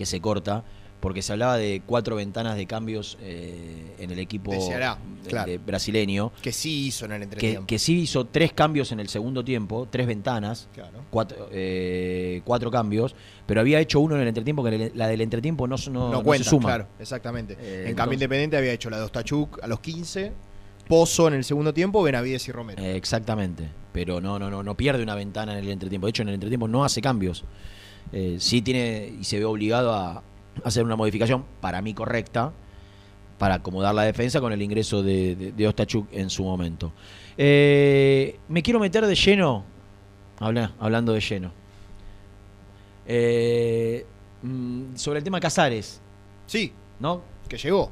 se corta, porque se hablaba de cuatro ventanas de cambios eh, en el equipo De Ceará, de- claro. de brasileño. Que sí hizo en el entretiempo. que sí hizo tres cambios en el segundo tiempo, tres ventanas, Claro. cuatro, eh, cuatro cambios, pero había hecho uno en el entretiempo, que la del entretiempo no, no, no, no cuenta, se suma. claro, exactamente. Eh, en entonces- cambio Independiente había hecho la de Ostachuk a los 15, Pozo en el segundo tiempo, Benavides y Romero. Eh, exactamente, pero no, no, no, no pierde una ventana en el entretiempo. De hecho, en el entretiempo no hace cambios. Eh, sí tiene y se ve obligado a hacer una modificación, para mí correcta, para acomodar la defensa con el ingreso de, de, de Ostachuk en su momento. Eh, me quiero meter de lleno, habla- hablando de lleno, Eh, mm, sobre el tema Casares. Sí. ¿No? Que llegó.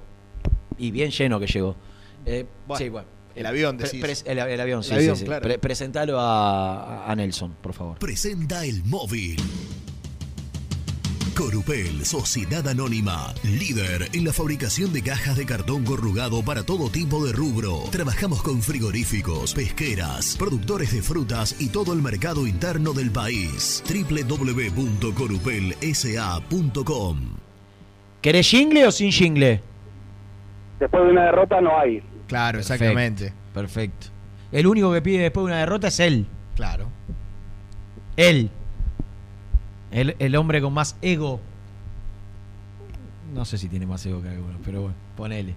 Y bien lleno que llegó. Eh, Bueno, sí, bueno. el avión, Pre- decís. pres- el, el avión, sí, El avión, sí, sí. claro. Pre- presentalo a, a Nelson, por favor. Presenta el móvil. Corupel, Sociedad Anónima, líder en la fabricación de cajas de cartón corrugado para todo tipo de rubro. Trabajamos con frigoríficos, pesqueras, productores de frutas y todo el mercado interno del país. www.corupelsa.com ¿Querés jingle o sin jingle? Después de una derrota no hay. Claro, Perfecto, exactamente. Perfecto. El único que pide después de una derrota es él. Claro. Él. El, el hombre con más ego. No sé si tiene más ego que alguno, pero bueno, ponele.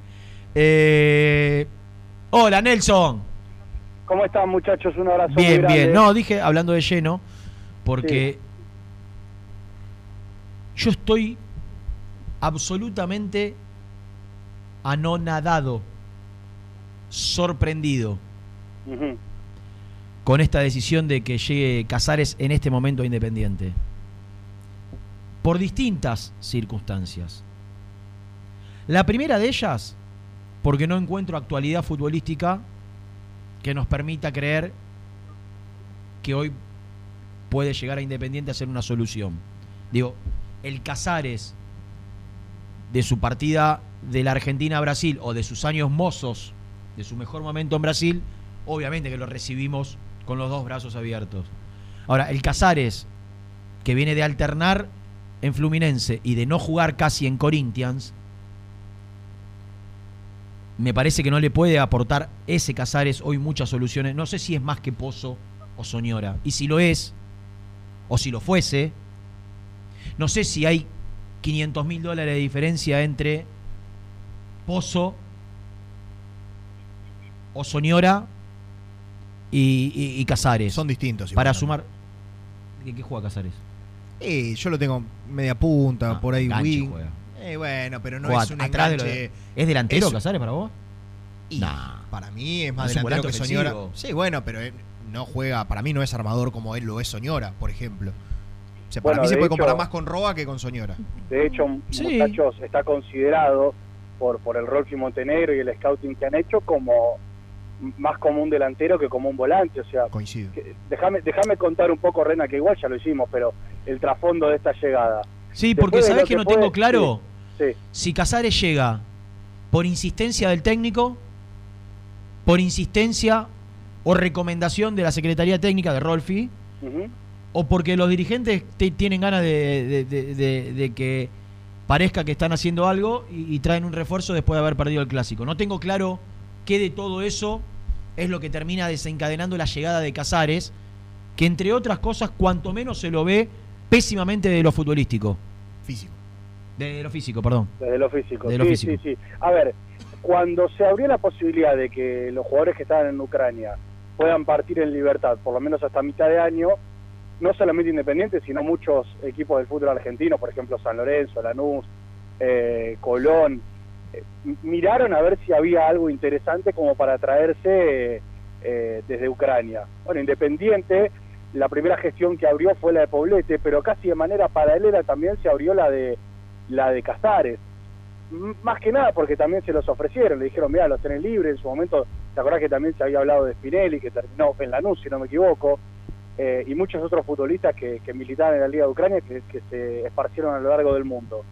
Eh, hola, Nelson. ¿Cómo están muchachos? Un abrazo muy Bien, grande. bien. No, dije hablando de lleno, porque yo estoy absolutamente anonadado, sorprendido con esta decisión de que llegue Casares en este momento a Independiente. Por distintas circunstancias. La primera de ellas, porque no encuentro actualidad futbolística que nos permita creer que hoy puede llegar a Independiente a ser una solución. Digo, el Casares de su partida de la Argentina a Brasil o de sus años mozos, de su mejor momento en Brasil, obviamente que lo recibimos con los dos brazos abiertos. Ahora, el Casares, que viene de alternar en Fluminense y de no jugar casi en Corinthians, me parece que no le puede aportar ese Casares hoy muchas soluciones. No sé si es más que Pozo o Soñora. Y si lo es, o si lo fuese, no sé si hay 500 mil dólares de diferencia entre Pozo o Soñora y, y- y Casares. Son distintos. Para sumar. ¿Qué, qué juega Casares? Eh, yo lo tengo media punta, por ahí enganche wing. juega. Eh, bueno, pero no es un atrás de lo ¿Es delantero Es- Casares para vos? Y Para mí es más delantero que Soñora. Sí, bueno, pero él no juega, para mí no es armador como él lo es Soñora, por ejemplo. O sea, para Bueno, mí se de puede hecho- comparar más con Roa que con Soñora. De hecho, Sí. muchachos, está considerado por, por el Rolfi Montenegro y el scouting que han hecho como más como un delantero que como un volante. O sea, Coincido. déjame déjame contar un poco, Rena, que igual ya lo hicimos, pero el trasfondo de esta llegada. Sí, porque de ¿sabés lo que no tengo claro? Sí, sí. Si Casares llega por insistencia del técnico, por insistencia o recomendación de la Secretaría Técnica de Rolfi, Ujú. o porque los dirigentes te- tienen ganas de, de- de- de- de que parezca que están haciendo algo y, y traen un refuerzo después de haber perdido el clásico. No tengo claro qué de todo eso es lo que termina desencadenando la llegada de Casares, que entre otras cosas, cuanto menos se lo ve pésimamente de lo futbolístico. Físico. De lo físico, perdón. Desde lo físico. De lo sí, físico. sí, sí. A ver, cuando se abrió la posibilidad de que los jugadores que estaban en Ucrania puedan partir en libertad, por lo menos hasta mitad de año, no solamente Independiente, sino muchos equipos del fútbol argentino, por ejemplo San Lorenzo, Lanús, eh, Colón, miraron a ver si había algo interesante como para traerse eh, desde Ucrania. Bueno, Independiente, la primera gestión que abrió fue la de Poblete, pero casi de manera paralela también se abrió la de la de Casares. Más que nada porque también se los ofrecieron, le dijeron, mira, los tenés libres, en su momento, ¿te acordás que también se había hablado de Spinelli, que terminó en Lanús, si no me equivoco? eh, y muchos otros futbolistas que, que militaban en la Liga de Ucrania que se esparcieron a lo largo del mundo.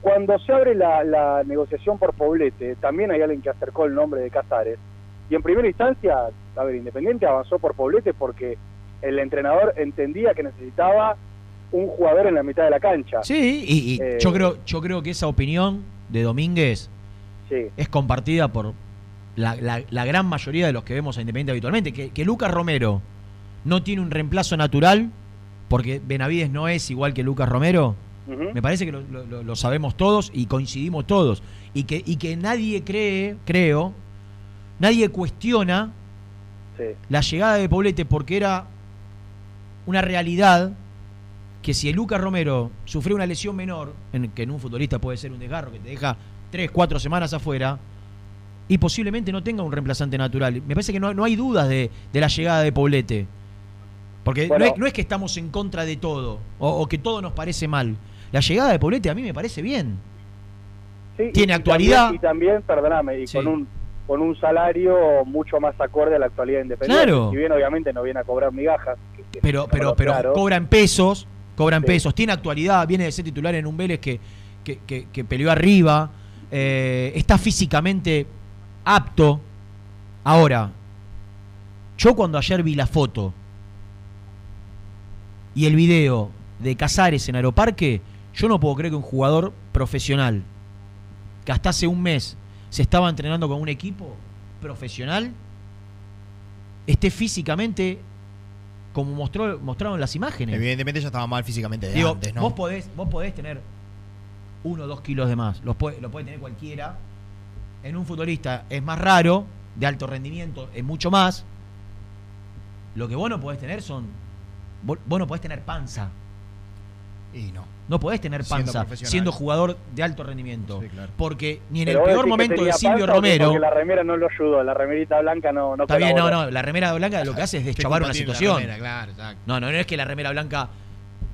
Cuando se abre la, la negociación por Poblete, también hay alguien que acercó el nombre de Casares, y en primera instancia, a ver, Independiente avanzó por Poblete porque el entrenador entendía que necesitaba un jugador en la mitad de la cancha. Sí, y, y Eh, yo creo, yo creo que esa opinión de Domínguez Sí. es compartida por la, la- la gran mayoría de los que vemos a Independiente habitualmente, que, que Lucas Romero no tiene un reemplazo natural, porque Benavides no es igual que Lucas Romero, Me parece que lo, lo- lo- lo sabemos todos y coincidimos todos, y que, y que nadie cree, creo, nadie cuestiona Sí. la llegada de Poblete porque era una realidad que si el Lucas Romero sufrió una lesión menor, en, que en un futbolista puede ser un desgarro que te deja tres, cuatro semanas afuera, y posiblemente no tenga un reemplazante natural. Me parece que no, no hay dudas de, de la llegada de Poblete. Porque Bueno. no, es, no es que estamos en contra de todo, o, o que todo nos parece mal. La llegada de Poblete a mí me parece bien. Sí, Tiene y- y actualidad. también- y también, perdóname, y Sí. con un con un salario mucho más acorde a la actualidad independiente. Claro. Si bien obviamente no viene a cobrar migajas. que- Pero, pero, pero cobra en pesos, cobra en Sí. pesos, tiene actualidad, viene de ser titular en un Vélez que, que, que- que peleó arriba, eh, está físicamente apto. Ahora, yo cuando ayer vi la foto y el video de Casares en Aeroparque, yo no puedo creer que un jugador profesional que hasta hace un mes se estaba entrenando con un equipo profesional esté físicamente como mostró, mostraron las imágenes. Evidentemente ya estaba mal físicamente de Digo, antes, ¿no? vos, podés, vos podés tener uno o dos kilos de más, los puede, lo puede tener cualquiera. En un futbolista es más raro, de alto rendimiento es mucho más. Lo que vos no podés tener son. Vos, vos no podés tener panza. Y no. No podés tener panza siendo jugador de alto rendimiento. Porque ni en Pero el peor momento de Silvio Romero. Porque la remera no lo ayudó, la remerita blanca no, no Está bien, no, no, la remera blanca lo que hace es ¿Qué deschavar una situación. remera? Claro, exacto. No, no, no es que la remera blanca.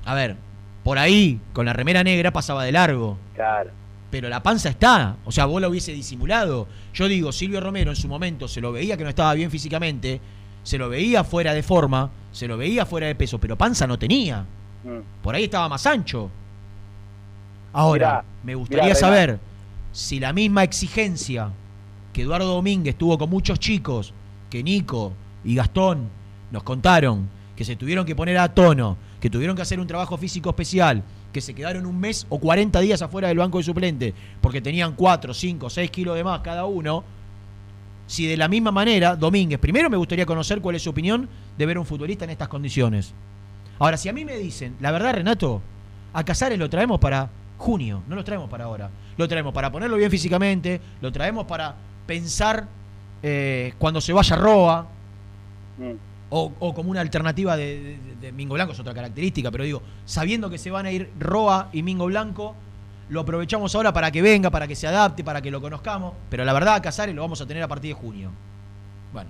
A ver, por ahí, con la remera negra pasaba de largo. Claro. Pero la panza está. O sea, vos la hubiese disimulado. Yo digo, Silvio Romero en su momento se lo veía que no estaba bien físicamente, se lo veía fuera de forma, se lo veía fuera de peso, pero panza no tenía. Mm. Por ahí estaba más ancho. Ahora, Mirá, me gustaría mirá, saber si la misma exigencia que Eduardo Domínguez tuvo con muchos chicos, que Nico y Gastón nos contaron, que se tuvieron que poner a tono, que tuvieron que hacer un trabajo físico especial, que se quedaron un mes o 40 días afuera del banco de suplente, porque tenían 4, 5, 6 kilos de más cada uno, si de la misma manera, Domínguez, primero me gustaría conocer cuál es su opinión de ver un futbolista en estas condiciones. Ahora, si a mí me dicen, la verdad, Renato, a Casares lo traemos para junio, no lo traemos para ahora. Lo traemos para ponerlo bien físicamente, lo traemos para pensar eh, cuando se vaya Roa, o, o como una alternativa de, de- de Mingo Blanco, es otra característica, pero digo, sabiendo que se van a ir Roa y Mingo Blanco, lo aprovechamos ahora para que venga, para que se adapte, para que lo conozcamos, pero la verdad a Casares lo vamos a tener a partir de junio. Bueno.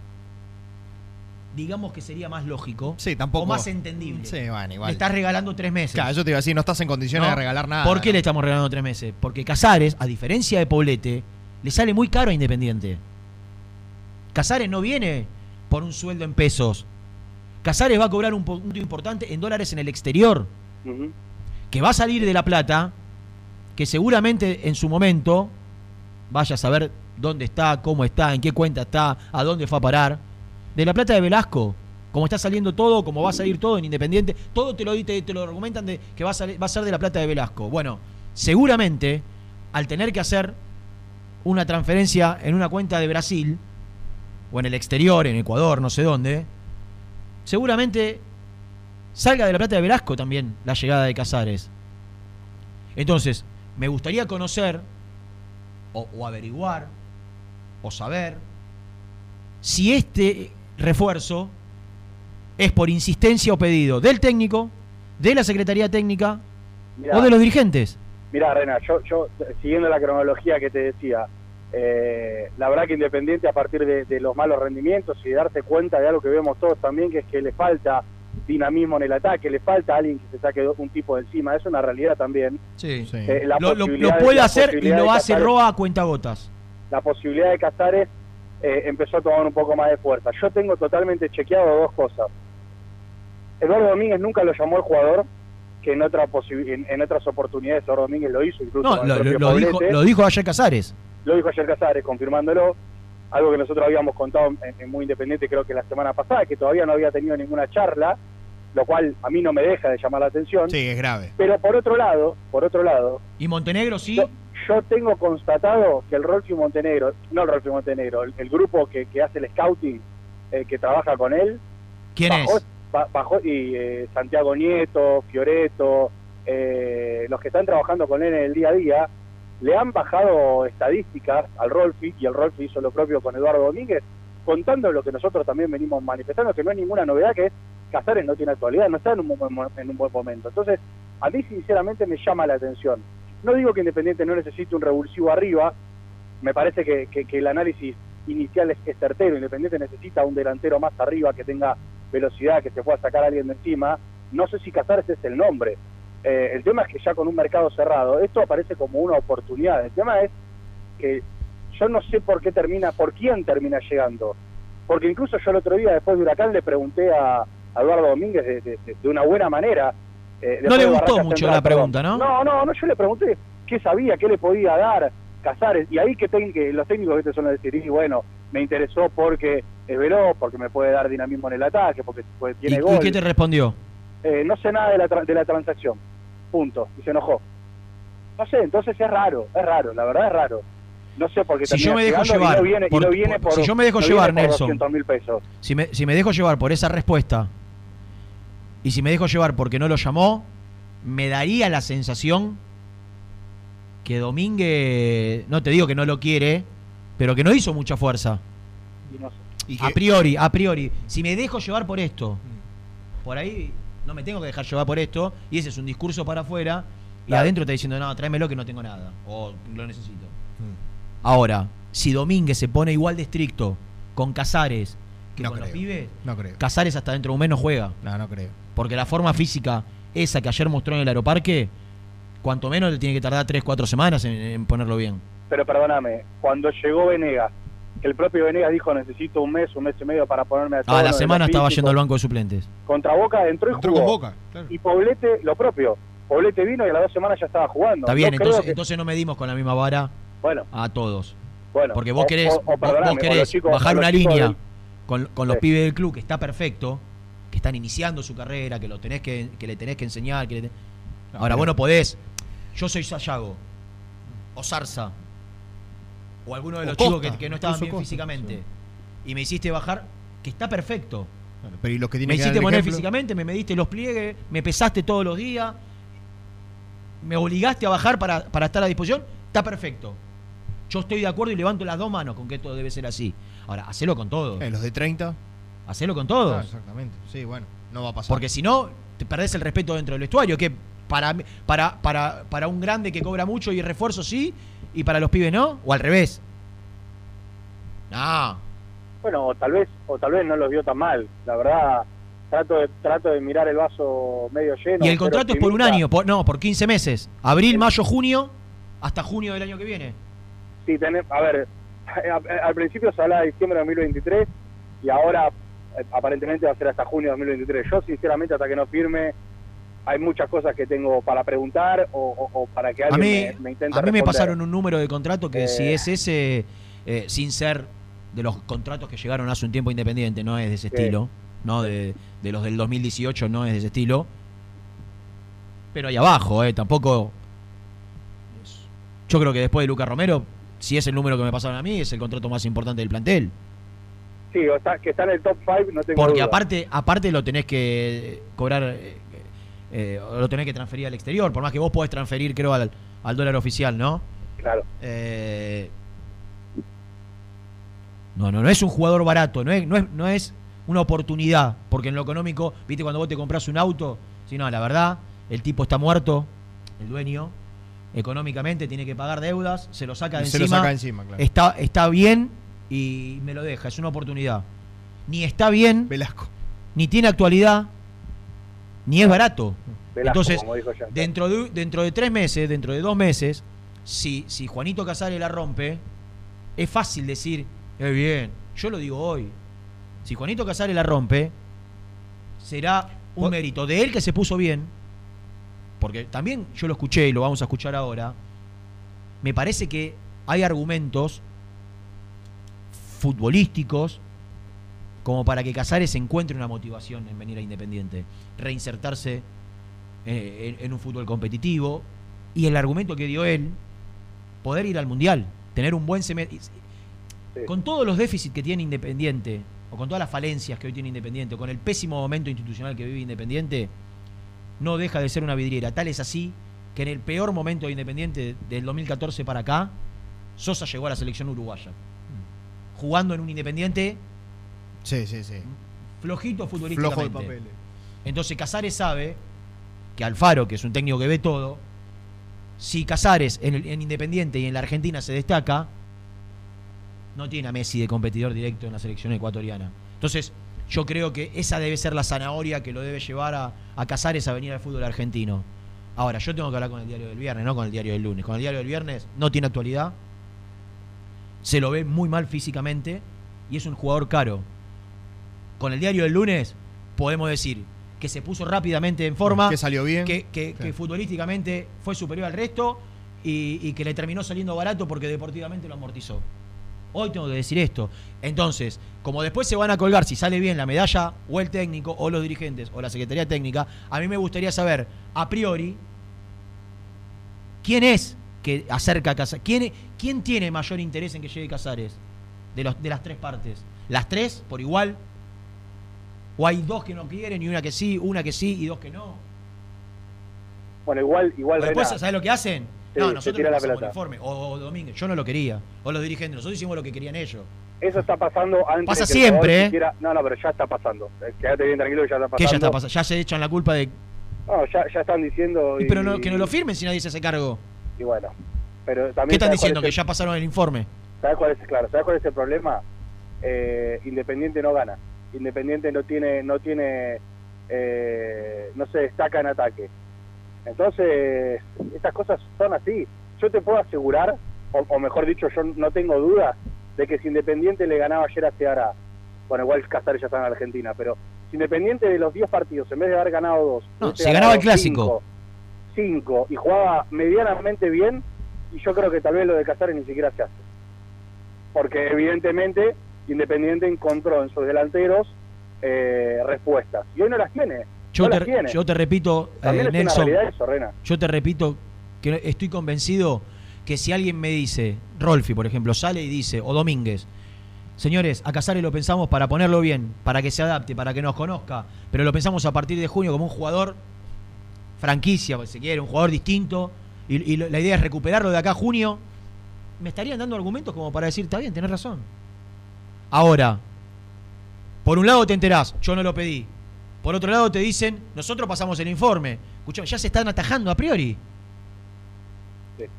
Digamos que sería más lógico Sí, tampoco. o más entendible. Sí, bueno, igual. Le estás regalando tres meses. Claro, yo te iba a decir, no estás en condiciones ¿No? de regalar nada. ¿Por qué ¿no? le estamos regalando tres meses? Porque Casares, a diferencia de Poblete, le sale muy caro a Independiente. Casares no viene por un sueldo en pesos. Casares va a cobrar un punto importante en dólares en el exterior. Que va a salir de La Plata, que seguramente en su momento vaya a saber dónde está, cómo está, en qué cuenta está, a dónde fue a parar. De La Plata de Velasco, como está saliendo todo, como va a salir todo en Independiente, todo te lo, te, te lo argumentan de que va a, salir- ser de La Plata de Velasco. Bueno, seguramente al tener que hacer una transferencia en una cuenta de Brasil, o en el exterior, en Ecuador, no sé dónde, seguramente salga de la plata de Velasco también la llegada de Casares. Entonces, me gustaría conocer, o averiguar, o saber, si este refuerzo es por insistencia o pedido del técnico, de la Secretaría Técnica Mirá. o de los dirigentes. Mira, Rena, yo, yo, siguiendo la cronología que te decía, eh, la verdad que Independiente a partir de, de los malos rendimientos y de darse cuenta de algo que vemos todos también, que es que le falta dinamismo en el ataque, le falta alguien que se saque un tipo de encima, es una realidad también. Sí. Eh, la Lo, puede hacer y lo hace Roa a cuentagotas. la posibilidad de Casares eh, empezó a tomar un poco más de fuerza. Yo tengo totalmente chequeado dos cosas. Eduardo Domínguez nunca lo llamó el jugador, que en, otra en, en otras oportunidades Eduardo Domínguez lo hizo, incluso No, lo, lo- lo dijo, lo dijo ayer Casares. Lo dijo ayer Casares, confirmándolo. Algo que nosotros habíamos contado en, en Muy Independiente, creo que la semana pasada, que todavía no había tenido ninguna charla, lo cual a mí no me deja de llamar la atención. Sí, es grave. Pero por otro lado, por otro lado, Y Montenegro sí. Yo tengo constatado que el Rolfi Montenegro, no el Rolfi Montenegro, el, el grupo que, que hace el scouting, eh, que trabaja con él, ¿Quién bajó, es? ba- bajó- y eh, Santiago Nieto, Fioreto, eh, los que están trabajando con él en el día a día, le han bajado estadísticas al Rolfi, y el Rolfi hizo lo propio con Eduardo Domínguez, contando lo que nosotros también venimos manifestando, que no es ninguna novedad, que es Casares no tiene actualidad, no está en un, en un buen momento. Entonces, a mí sinceramente me llama la atención. No digo que Independiente no necesite un revulsivo arriba, me parece que, que- que el análisis inicial es, certero, Independiente necesita un delantero más arriba que tenga velocidad, que se pueda sacar a alguien de encima. No sé si Casares es el nombre. Eh, el tema es que ya con un mercado cerrado, esto aparece como una oportunidad. El tema es que yo no sé por qué termina, por quién termina llegando. Porque incluso yo el otro día, después de Huracán, le pregunté a, Eduardo Domínguez de- de una buena manera. Eh, No le gustó mucho Central, la pregunta. ¿no? No, no, no, yo le pregunté qué sabía, qué le podía dar Casares. Y ahí que, ten- que los técnicos que son a decir, y bueno, me interesó porque es veloz, porque me puede dar dinamismo en el ataque, porque ¿Y, tiene y gol. qué te respondió? Eh, no sé nada de la, tra- de la transacción. Punto. Y se enojó. No sé, entonces es raro, es raro, la verdad es raro. No sé por qué Si yo me dejo y llevar viene, y por- por- por, si yo me dejo no llevar, Nelson. 200 mil pesos. Si me, si me dejo llevar por esa respuesta y si me dejo llevar porque no lo llamó, me daría la sensación que Domínguez, no te digo que no lo quiere, pero que no hizo mucha fuerza. Y no sé. Y A priori, a priori. Si me dejo llevar por esto, por ahí no me tengo que dejar llevar por esto, y ese es un discurso para afuera, y Claro. adentro está diciendo, no, tráemelo que no tengo nada, o lo necesito. Mm. Ahora, si Domínguez se pone igual de estricto con Casares que No con los pibes, No creo. Casares hasta dentro de un mes no juega. No, no creo. Porque la forma física, esa que ayer mostró en el aeroparque, cuanto menos le tiene que tardar 3, 4 semanas en, en ponerlo bien. Pero perdóname, cuando llegó Venegas, que el propio Venegas dijo necesito un mes, un mes y medio para ponerme a Ah, la semana estaba físico. yendo al banco de suplentes. Contra Boca entró y Entró jugó. con Boca, claro. Y Poblete, lo propio. Poblete vino y a las dos semanas ya estaba jugando. Está bien, No entonces, que- entonces no medimos con la misma vara Bueno, a todos. bueno. Porque vos o- querés, o- o vos- querés chicos- bajar una línea del- con, con los Sí. pibes del club que está perfecto, que están iniciando su carrera, que lo tenés que, que le tenés que enseñar. Que le te- Ahora, vos no podés. Yo soy Sayago. O Zarza. o alguno de los chicos que, que no estaban bien Costa, físicamente, y me hiciste bajar, que está perfecto. Pero y los que Me tienen hiciste poner ejemplo? físicamente, me mediste los pliegues, me pesaste todos los días, me obligaste a bajar para, para estar a disposición, está perfecto. Yo estoy de acuerdo y levanto las dos manos con que esto debe ser así. Ahora, hacelo con todo. Eh, los de 30. Hacelo con todos. Ah, exactamente. Sí, bueno, no va a pasar. Porque si no, te perdés el respeto dentro del vestuario, que para, para, para, para un grande que cobra mucho y refuerzo sí, y para los pibes no, o al revés. No. Bueno, o tal vez, o tal vez no los vio tan mal. La verdad, trato de, trato de mirar el vaso medio lleno. Y el contrato es por un año, por- no, por 15 meses. Abril, mayo, junio, hasta junio del año que viene. Sí, tenés- a ver, a- al principio se hablaba de diciembre de 2023 y ahora aparentemente va a ser hasta junio de 2023. Yo sinceramente hasta que no firme hay muchas cosas que tengo para preguntar o, o- o para que alguien mí, me, me intente a mí me pasaron un número de contrato que Eh. si es ese, eh, sin ser de los contratos que llegaron hace un tiempo independiente, no es de ese estilo, no de, de los del 2018, no es de ese estilo. Pero ahí abajo, eh, tampoco. Yo creo que después de Lucas Romero, si es el número que me pasaron a mí, es el contrato más importante del plantel. Sí, o sea, que está en el top 5, no tengo Porque duda. aparte, aparte lo tenés que cobrar, eh, eh, lo tenés que transferir al exterior, por más que vos podés transferir, creo, al, al dólar oficial, ¿no? Claro. Eh, no, no, no es un jugador barato, no es, no es, no es una oportunidad, porque en lo económico, viste, cuando vos te compras un auto, si no, la verdad, el tipo está muerto, el dueño, económicamente tiene que pagar deudas, se lo saca de Y se lo encima, saca encima, claro. está, está bien y me lo deja, es una oportunidad. Ni está bien, Velasco. ni tiene actualidad, ni es barato. Velasco, Entonces, dentro de, dentro de tres meses, dentro de dos meses, si, si Juanito Casares la rompe, es fácil decir, es bien, yo lo digo hoy. Si Juanito Casares la rompe, será un mérito de él que se puso bien, porque también yo lo escuché y lo vamos a escuchar ahora, me parece que hay argumentos futbolísticos como para que Casares encuentre una motivación en venir a Independiente, reinsertarse eh, en, en un fútbol competitivo y el argumento que dio él, poder ir al Mundial, tener un buen semestre. Con todos los déficits que tiene Independiente, o con todas las falencias que hoy tiene Independiente, o con el pésimo momento institucional que vive Independiente, no deja de ser una vidriera. Tal es así que en el peor momento de Independiente del 2014 para acá, Sosa llegó a la selección uruguaya. Jugando en un Independiente Sí, sí, sí. flojito futbolísticamente. Flojo de papeles. Entonces Casares sabe que Alfaro, que es un técnico que ve todo, si Casares en, el- en Independiente y en la Argentina se destaca, no tiene a Messi de competidor directo en la selección ecuatoriana. Entonces, yo creo que esa debe ser la zanahoria que lo debe llevar a, a Casares a venir al fútbol argentino. Ahora, yo tengo que hablar con el diario del viernes, no con el diario del lunes. Con el diario del viernes no tiene actualidad, se lo ve muy mal físicamente y es un jugador caro. Con el diario del lunes podemos decir que se puso rápidamente en forma, Que salió bien. que, que- que futbolísticamente fue superior al resto y, y que le terminó saliendo barato porque deportivamente lo amortizó. Hoy tengo que decir esto. Entonces, como después se van a colgar si sale bien la medalla o el técnico o los dirigentes o la Secretaría Técnica, a mí me gustaría saber a priori quién es que acerca a Casares. ¿Quién, ¿Quién tiene mayor interés en que llegue Casares? De, los, de las tres partes. ¿Las tres por igual? ¿O hay dos que no quieren y una que sí, una que sí y dos que no? Bueno, igual, igual después, ¿sabes lo que hacen? Sí, no, nosotros no pasamos el informe. O, o Domínguez, yo no lo quería. O los dirigentes, nosotros hicimos lo que querían ellos. eso está pasando antes Pasa que siempre, ¿eh? siquiera- No, no, pero ya está pasando. Eh, Quédate bien tranquilo que ya está pasando. Que ya está pasando. Ya se echan la culpa de. No, ya, ya están diciendo... Y pero no, que no lo firmen si nadie se hace cargo. Y bueno, pero también... ¿Qué están ¿sabes cuál diciendo? es Que el- ya pasaron el informe. ¿Sabes cuál es, claro, ¿sabes cuál es el problema? Eh, Independiente no gana. Independiente no tiene, no tiene, eh, no se destaca en ataque. Entonces, estas cosas son así. Yo te puedo asegurar, o, o mejor dicho, yo no tengo dudas de que si Independiente le ganaba ayer a Ceará, bueno, igual Casares ya está en Argentina, pero si Independiente de los 10 partidos, en vez de haber ganado dos, No, se ganaba el clásico. cinco, cinco, y jugaba medianamente bien, y yo creo que tal vez lo de Casares ni siquiera se hace porque evidentemente Independiente encontró en sus delanteros eh, respuestas y hoy no las tiene. Yo, no te, las tiene. yo te repito, eh, Nelson. eso, Rena. Yo te repito que estoy convencido que si alguien me dice, Rolfi, por ejemplo, sale y dice, o Domínguez, señores, a Casares lo pensamos para ponerlo bien, para que se adapte, para que nos conozca, pero lo pensamos a partir de junio como un jugador franquicia, si quiere, un jugador distinto, y, la idea es recuperarlo de acá a junio, me estarían dando argumentos como para decir, está bien, tenés razón. Ahora, por un lado te enterás, yo no lo pedí. Por otro lado te dicen, nosotros pasamos el informe. Escuchame, ya se están atajando a priori.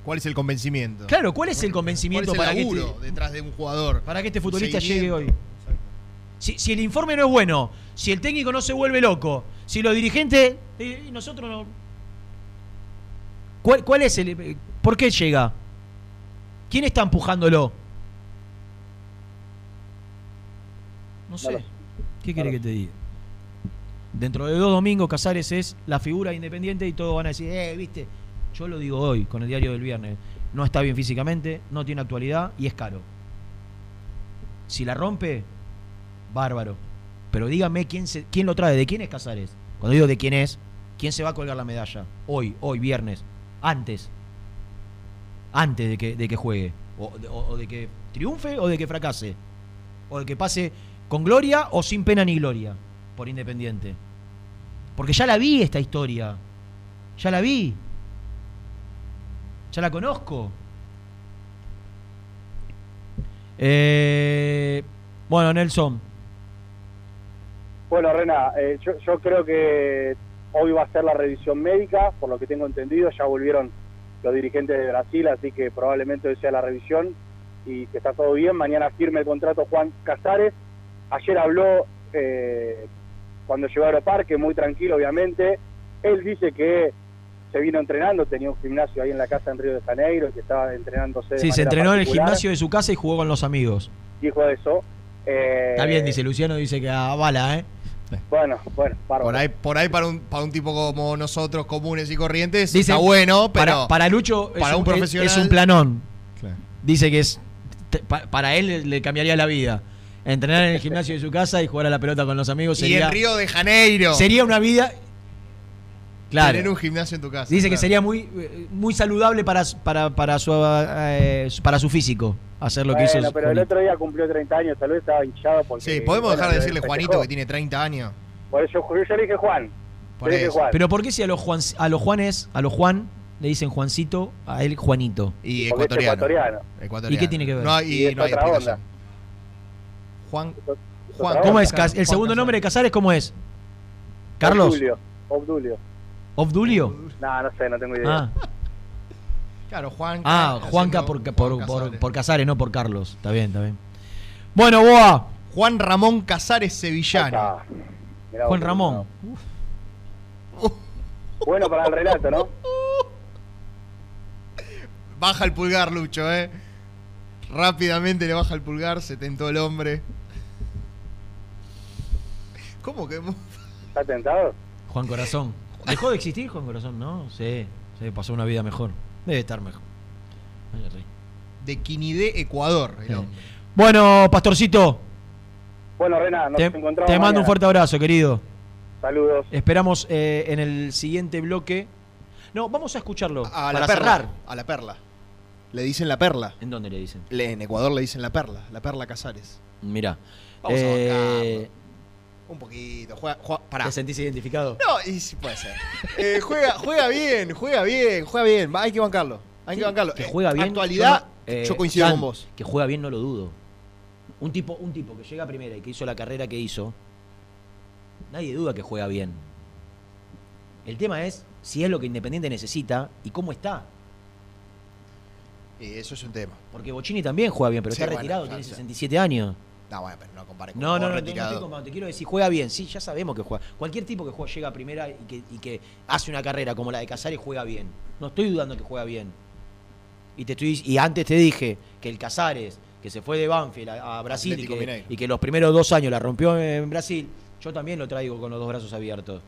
¿Cuál es el convencimiento? Claro, ¿cuál es el convencimiento ¿Cuál es para que este- detrás de un jugador? para que este futbolista llegue hoy? Si, si el informe no es bueno, si el técnico no se vuelve loco, si los dirigentes eh, nosotros no. ¿Cuál, cuál es el. ¿Por qué llega? ¿Quién está empujándolo? No sé. ¿Qué quiere que te diga? Dentro de dos domingos, Casares es la figura independiente y todos van a decir, eh, viste, yo lo digo hoy con el diario del viernes. No está bien físicamente, no tiene actualidad y es caro. Si la rompe, bárbaro. Pero dígame quién, se, quién lo trae, de quién es Casares. Cuando digo de quién es, quién se va a colgar la medalla. Hoy, hoy, viernes. Antes. Antes de que, de que juegue. O, de- que triunfe o de que fracase. O de que pase con gloria o sin pena ni gloria. Por Independiente. Porque ya la vi esta historia. Ya la vi. Ya la conozco. Eh, bueno, Nelson. Bueno, Rena, eh, yo creo que hoy va a ser la revisión médica, por lo que tengo entendido, ya volvieron los dirigentes de Brasil, así que probablemente hoy sea la revisión y que está todo bien. Mañana firme el contrato Juan Casares. Ayer habló eh, cuando llegó a Aeroparque, muy tranquilo, obviamente. Él dice que se vino entrenando, tenía un gimnasio ahí en la casa en Río de Janeiro, que estaba entrenándose. de Sí, se entrenó en el gimnasio de su casa y jugó con los amigos. Dijo eso. Eh, Está bien, dice Luciano, dice que a bala, ¿eh? Bueno, bueno, bárbaro. Por ahí, por ahí para un, para un tipo como nosotros, comunes y corrientes, Dice, está bueno, pero para, para Lucho es, para un, un profesional es un planón. Claro. Dice que es te- pa- para él le, le cambiaría la vida. Entrenar en el gimnasio de su casa y jugar a la pelota con los amigos Y sería en Río de Janeiro. sería una vida claro. Tener un gimnasio en tu casa. Dice que sería muy muy saludable para para para su eh, para su físico hacer lo que hizo. pero el otro día cumplió 30 años, tal vez estaba hinchado porque... Sí, podemos bueno, dejar de le decirle festejó. Juanito que tiene 30 años. Por eso yo, yo le dije Juan. Por le dije eso. Juan. Pero ¿por qué si a los Juan a los Juanes, a los Juan le dicen Juancito, a él Juanito? Y ecuatoriano. ecuatoriano. Ecuatoriano. ¿Y qué tiene que ver? No hay, Y es no hay otra explicación. onda. Juan, Juan, ¿Cómo es? Juan ¿El segundo Casares. nombre de Casares cómo es? ¿Carlos? Obdulio. Obdulio. ¿Obdulio? No, no sé, no tengo idea. Ah, Claro, Juan. ah Juanca haciendo por, por, Juan por, Casares. por Casares, no por Carlos. Está bien, está bien. Bueno, Boa. Juan Ramón Casares Sevillano. Ah, Juan Ramón. Bueno para el relato, ¿no? Baja el pulgar, Lucho, eh. Rápidamente le baja el pulgar, se tentó el hombre. ¿Cómo que? ¿Está tentado? Juan Corazón. ¿Dejó de existir Juan Corazón? No, sí. Sí, pasó una vida mejor. Debe estar mejor. De Quinidé, Ecuador. Sí. Bueno, Pastorcito, Bueno, Rena, nos te, encontramos te mando un fuerte abrazo, querido. Saludos. Esperamos eh, en el siguiente bloque. No, vamos a escucharlo. A para la perla. cerrar. A la perla. Le dicen la perla. ¿En dónde le dicen? Le- en Ecuador le dicen la perla. La perla Casares. Mirá. Vamos a Eh. Un poquito. Juega, juega- pará. ¿Te sentís identificado? No, y sí puede ser. Eh, juega, juega bien, juega bien, juega bien. Hay que bancarlo. Hay Sí, que bancarlo. Que Eh, juega bien. Actualidad, yo, no- eh, yo coincido Jan, con vos. Que juega bien, no lo dudo. Un tipo, un tipo que llega a primera y que hizo la carrera que hizo, nadie duda que juega bien. El tema es si es lo que Independiente necesita y cómo está. Y eso es un tema. Porque Bocini también juega bien, pero Sí, está retirado, tiene sí. 67 años. No, bueno, pero no compare con No, no, no, no, no retirado. estoy. Te quiero decir, juega bien. Sí, ya sabemos que juega. Cualquier tipo que juega, llega a primera y que, y que hace una carrera como la de Casares juega bien. No estoy dudando que juega bien. Y te estoy y antes te dije que el Casares, que se fue de Banfield a, a Brasil y que, y que los primeros dos años la rompió en Brasil, yo también lo traigo con los dos brazos abiertos.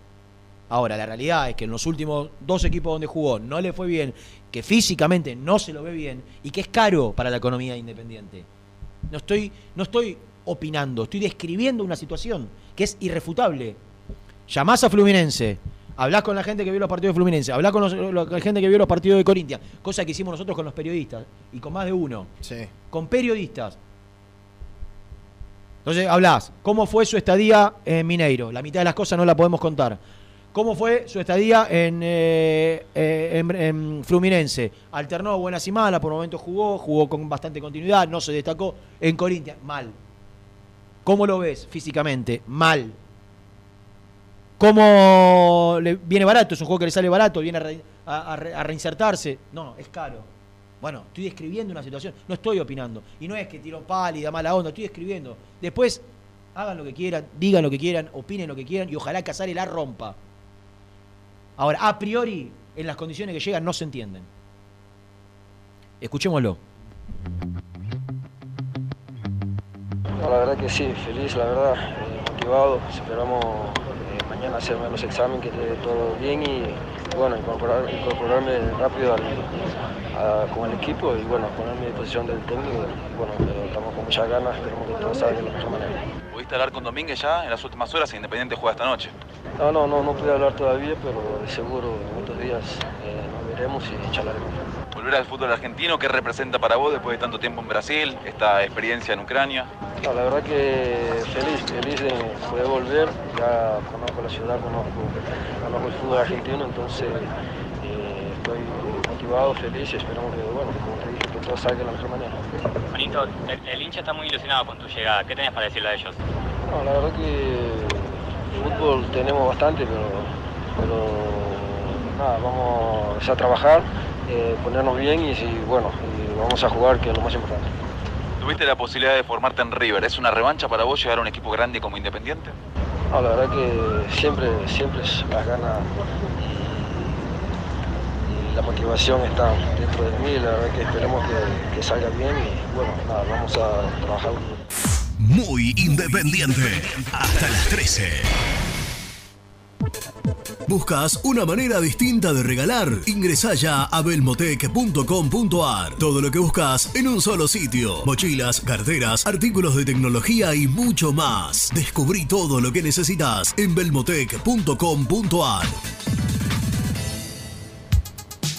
Ahora, la realidad es que en los últimos dos equipos donde jugó no le fue bien, que físicamente no se lo ve bien y que es caro para la economía independiente. No estoy, no estoy opinando, estoy describiendo una situación que es irrefutable. Llamás a Fluminense, Hablás con la gente que vio los partidos de Fluminense, hablás con los- la gente que vio los partidos de Corintia, cosa que hicimos nosotros con los periodistas y con más de uno. Con periodistas. Entonces hablás, ¿cómo fue su estadía en Mineiro? La mitad de las cosas no la podemos contar. ¿Cómo fue su estadía en, eh, eh, en- en Fluminense? Alternó buenas y malas, por momentos jugó, jugó con bastante continuidad, no se destacó. En Corintia, mal. ¿Cómo lo ves físicamente? Mal. ¿Cómo le viene barato? Es un juego que le sale barato, viene a, re- reinsertarse. No, es caro. Bueno, estoy describiendo una situación, no estoy opinando. Y no es que tiro pálida, mala onda, estoy describiendo. Después, hagan lo que quieran, digan lo que quieran, opinen lo que quieran y ojalá Casares la rompa. Ahora, a priori, en las condiciones que llegan no se entienden. Escuchémoslo. La verdad que sí, feliz, la verdad, eh, motivado. Esperamos eh, mañana hacerme los exámenes, que esté todo bien y bueno, incorporar, incorporarme rápido a- con el equipo y bueno, ponerme a disposición del técnico. Bueno, estamos con muchas ganas, esperemos que todo salga de la mejor manera. ¿Pudiste hablar con Domínguez ya en las últimas horas? Independiente juega esta noche. No, no, no, no pude hablar todavía, pero de seguro en estos días eh, nos veremos y charlaremos. Volver al fútbol argentino, ¿qué representa para vos después de tanto tiempo en Brasil, esta experiencia en Ucrania? No, la verdad que feliz, feliz de poder volver. Ya conozco la ciudad, conozco, conozco el fútbol argentino, entonces eh, estoy motivado, feliz y esperamos que, bueno, como te dije, que todo salga de la mejor manera. Juanito, el, el hincha está muy ilusionado con tu llegada. ¿Qué tenés para decirle a ellos? No, la verdad que fútbol tenemos bastante, pero, pero nada, vamos a trabajar, eh, ponernos bien y, bueno, y vamos a jugar, que es lo más importante. Tuviste la posibilidad de formarte en River. ¿Es una revancha para vos llegar a un equipo grande como Independiente? No, la verdad que siempre, siempre es las ganas la motivación está dentro de mí. La verdad que esperemos que, salga bien y bueno, nada, vamos a trabajar. Muy independiente. Hasta las 13. ¿Buscas una manera distinta de regalar? Ingresá ya a belmotec.com.ar. Todo lo que buscas en un solo sitio. Mochilas, carteras, artículos de tecnología y mucho más. Descubrí todo lo que necesitas en belmotec.com.ar.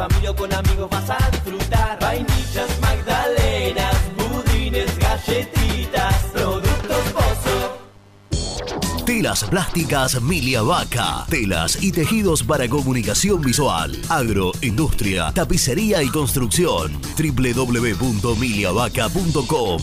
Familia con amigos vas a disfrutar. Vainillas, magdalenas, budines, galletitas. Productos Pozos. Telas plásticas Milia Vaca. Telas y tejidos para comunicación visual, agro, industria, tapicería y construcción. www.miliavaca.com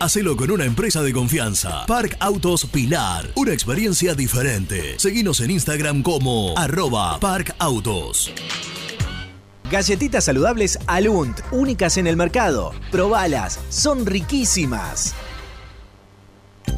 Hacelo con una empresa de confianza. Park Autos Pilar. Una experiencia diferente. Seguinos en Instagram como arroba Park Autos. Galletitas saludables Alunt, únicas en el mercado. Probalas, son riquísimas.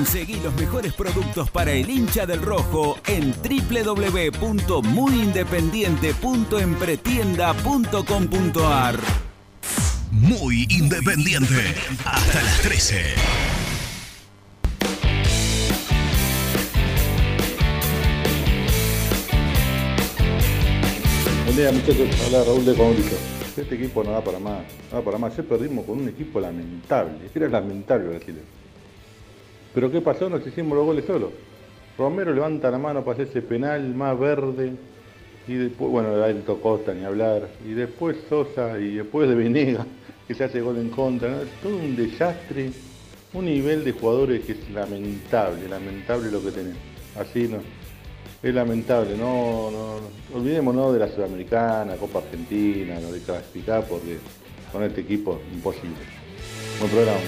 Conseguí los mejores productos para el hincha del rojo en www.muyindependiente.empretienda.com.ar. Muy independiente. Hasta las 13. Buen día muchachos, habla Raúl de Comunica. Este equipo no da para más, no da para más. Ayer perdimos con un equipo lamentable, era lamentable Brasil. Pero ¿qué pasó? Nos hicimos los goles solos. Romero levanta la mano para ese penal más verde. Y después, bueno, le Costa ni hablar. Y después Sosa y después de Venega, que se hace gol en contra. ¿no? Todo un desastre. Un nivel de jugadores que es lamentable, lamentable lo que tenemos. Así no. Es lamentable, no, no, no. olvidémonos de la Sudamericana, Copa Argentina, no de clasificar porque con este equipo imposible. Buen programa.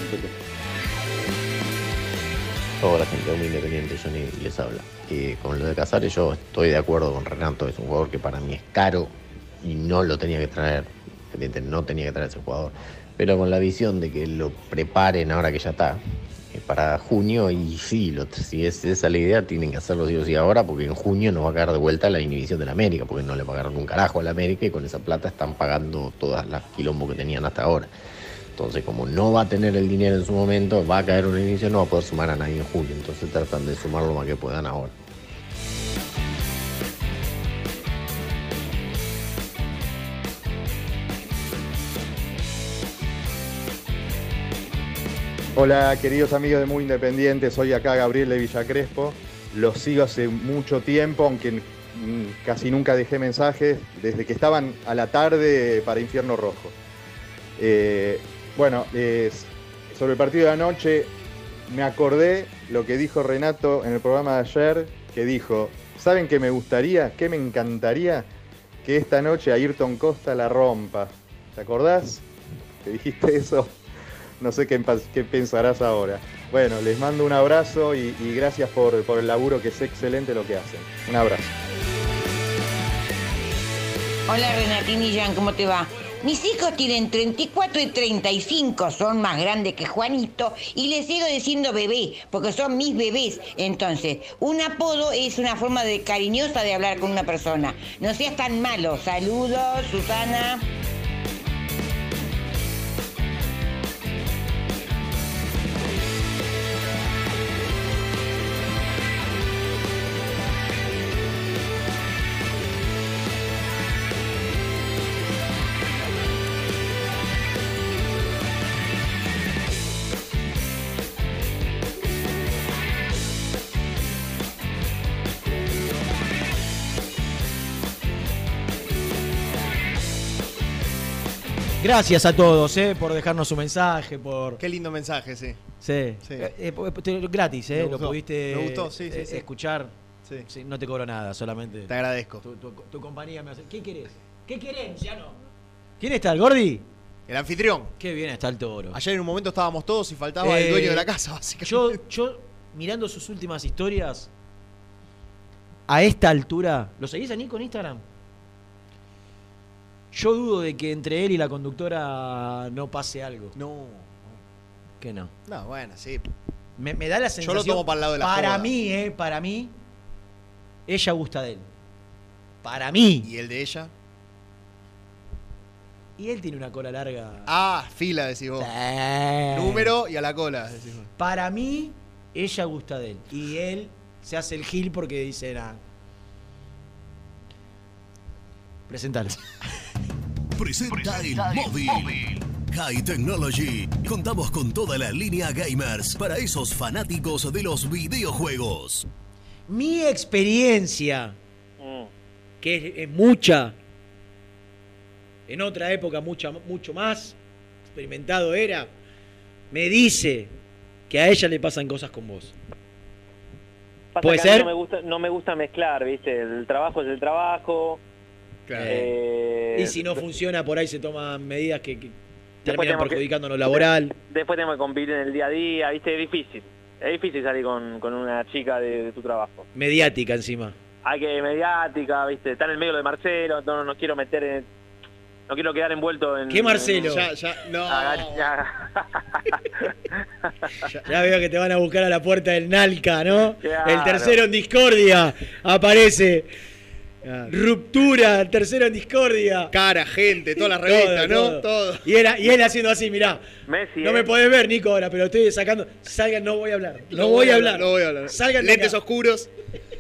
Hola gente muy independiente, Johnny les habla. Eh, con lo de Casares yo estoy de acuerdo con Renato, es un jugador que para mí es caro y no lo tenía que traer, no tenía que traer ese jugador, pero con la visión de que lo preparen ahora que ya está eh, para junio y sí, lo- si es esa la idea tienen que hacerlo sí o sí ahora porque en junio no va a caer de vuelta la inhibición de la América, porque no le pagaron un carajo a la América y con esa plata están pagando todas las quilombos que tenían hasta ahora. Entonces, como no va a tener el dinero en su momento, va a caer un inicio, no va a poder sumar a nadie en julio. Entonces tratan de sumar lo más que puedan ahora. Hola queridos amigos de Muy Independiente, soy acá Gabriel de Villa Crespo. Los sigo hace mucho tiempo, aunque casi nunca dejé mensajes, desde que estaban a la tarde para Infierno Rojo. Eh, bueno, sobre el partido de anoche me acordé lo que dijo Renato en el programa de ayer, que dijo, ¿saben qué me gustaría? ¿Qué me encantaría? Que esta noche Ayrton Costa la rompa. ¿Te acordás? Que dijiste eso. No sé qué, qué pensarás ahora. Bueno, les mando un abrazo y, y gracias por, por el laburo que es excelente lo que hacen. Un abrazo. Hola Renatín y Jan, ¿cómo te va? Mis hijos tienen 34 y 35, son más grandes que Juanito y les sigo diciendo bebé, porque son mis bebés. Entonces, un apodo es una forma de cariñosa de hablar con una persona. No seas tan malo. Saludos, Susana. Gracias a todos, eh, por dejarnos su mensaje, por. Qué lindo mensaje, sí. Sí. Sí. Eh, eh, te- gratis, eh, lo pudiste me gustó, sí, sí, eh, escuchar. Sí. Sí, No te cobro nada, solamente. Te agradezco. Tu, tu- tu compañía me hace. ¿Qué querés? ¿Qué querés, Luciano? ¿Quién está, el Gordi? El anfitrión. Qué bien está el toro. Ayer en un momento estábamos todos y faltaba el dueño de la casa, básicamente. Yo, yo, mirando sus últimas historias, a esta altura, ¿lo seguís a Nico en Instagram? Yo dudo de que entre él y la conductora no pase algo. No. ¿Qué no? No, bueno, sí. Me, me da la Yo sensación. lo tomo para el lado de la Para joda. mí, eh, para mí, ella gusta de él. Para mí. ¿Y el de ella? Y él tiene una cola larga. Ah, fila, decís vos. Sí. Número y a la cola, decís vos. Para mí, ella gusta de él. Y él se hace el gil porque dice, nada. Presentalo. Presenta el móvil. High Technology. Contamos con toda la línea gamers para esos fanáticos de los videojuegos. Mi experiencia, que es, es mucha, en otra época mucha, mucho más experimentado era, me dice que a ella le pasan cosas con vos. Pasa ¿Puede ser? No me, gusta, no me gusta mezclar, ¿viste? El trabajo es el trabajo. Eh, y si no funciona, por ahí se toman medidas que, que terminan que- perjudicando lo laboral. Después tenemos que convivir en el día a día, ¿viste? Es difícil. Es difícil salir con, con una chica de, de tu trabajo. Mediática encima. Hay que mediática, ¿viste? Está en el medio de Marcelo, no, no quiero meter en... No quiero quedar envuelto en... ¿Qué Marcelo? en- Ya, ya, no. Aga- ya. Ya veo que te van a buscar a la puerta del Nalca, ¿no? Claro. El tercero en discordia aparece. Ruptura, tercero en discordia. Cara, gente, todas las revistas, ¿no? Todo. Y, él, y él haciendo así, mirá. Messi, No eh. me podés ver, Nico, ahora, pero estoy sacando. Salgan, no voy a hablar. No, voy a hablar. No voy a hablar. Salgan Lentes acá. oscuros.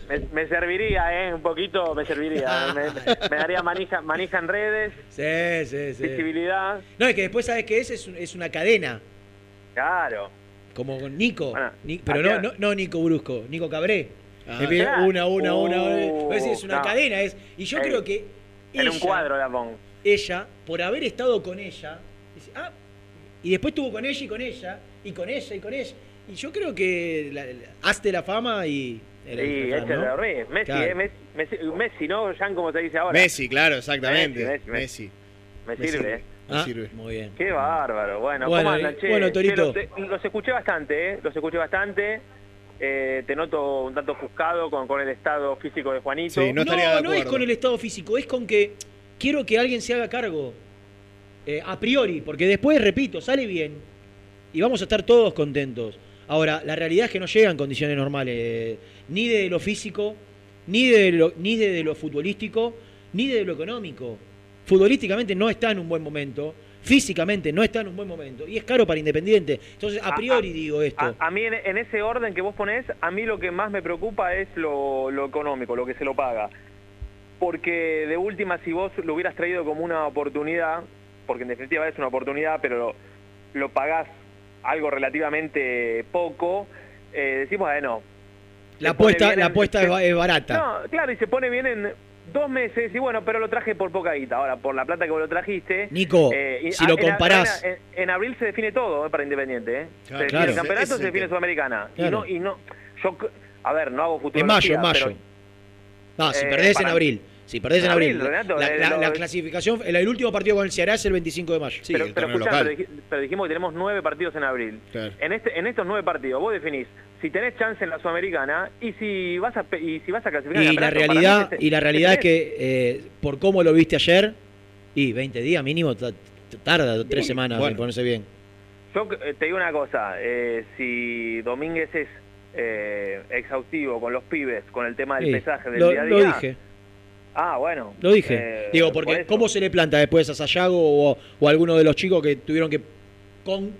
Me, me serviría, ¿eh? Un poquito me serviría. me, me daría manija, manija en redes, Sí, sí, sí. visibilidad. No, es que después, ¿sabes qué es? Es, un- es una cadena. Claro. Como con Nico. Bueno, Ni- pero no, no, no Nico Brusco, Nico Cabré. Ah. Una, una, una, una. Uh, Es una no. cadena. Es, y yo Ey, creo que. En un ella- cuadro la pongo. ella, por haber estado con ella, dice, ah, y después estuvo con ella y con ella, y con ella y con ella. Y yo creo que la, la- hazte la fama y. Sí, échale ¿no? Messi, Claro. eh, Messi, Messi, Messi, ¿no? Jan, como se dice ahora. Messi, claro, exactamente. Messi, Messi. Messi. Me Me sirve. eh. Me Ah, sirve. Muy bien. Qué bárbaro. Bueno, Bueno, ¿cómo andan, eh, che? bueno, Che, Torito. los, te- los escuché bastante, ¿eh? Los escuché bastante. Eh, te noto un tanto con, con el estado físico de Juanito. no, no es con el estado físico, es con que quiero que alguien se haga cargo. eh, a priori, porque después, repito, sale bien y vamos a estar todos contentos. Ahora, la realidad es que no llegan condiciones normales, eh, ni de lo físico, ni de lo, ni de lo futbolístico, ni de lo económico. Futbolísticamente no está en un buen momento, físicamente no está en un buen momento, y es caro para Independiente. Entonces, a priori digo esto. A, a mí, en, en ese orden que vos ponés, a mí lo que más me preocupa es lo, lo económico, lo que se lo paga. Porque de última, si vos lo hubieras traído como una oportunidad, porque en definitiva es una oportunidad, pero lo, lo pagás algo relativamente poco, eh, decimos, bueno... La se pone apuesta, la apuesta es barata. No, claro, y se pone bien en dos meses, y bueno, pero lo traje por poca guita. Ahora, por la plata que vos lo trajiste... Nico, eh, si lo en- comparás- En, en abril se define todo eh, para Independiente, ¿eh? Claro, se define claro. el campeonato, se define. Sudamericana. Claro. Y no, y no, yo, a ver, no hago futuro. En mayo, en mayo. No, si Eh, perdés en para- abril. Si perdés en En abril. abril, Renato, la, eh, la- lo- la clasificación, el, el último partido con el Ceará es el 25 de mayo. pero, pero, escuchá, pero, dij- pero dijimos que tenemos nueve partidos en abril. En, este, en estos nueve partidos, vos definís si tenés chance en la Sudamericana y si vas a, pe- y si vas a clasificar Y al la realidad, mí te- y la te realidad es que eh, por cómo lo viste ayer, y 20 días mínimo, tarda tres semanas en bueno. ponerse bien. Yo eh, te digo una cosa, eh, si Domínguez es eh, exhaustivo con los pibes, con el tema del Sí, pesaje del lo, día a lo día... dije, Ah, bueno. lo dije. Eh, Digo, por porque. ¿cómo se le planta después a Sayago o, o a alguno de los chicos que tuvieron que, con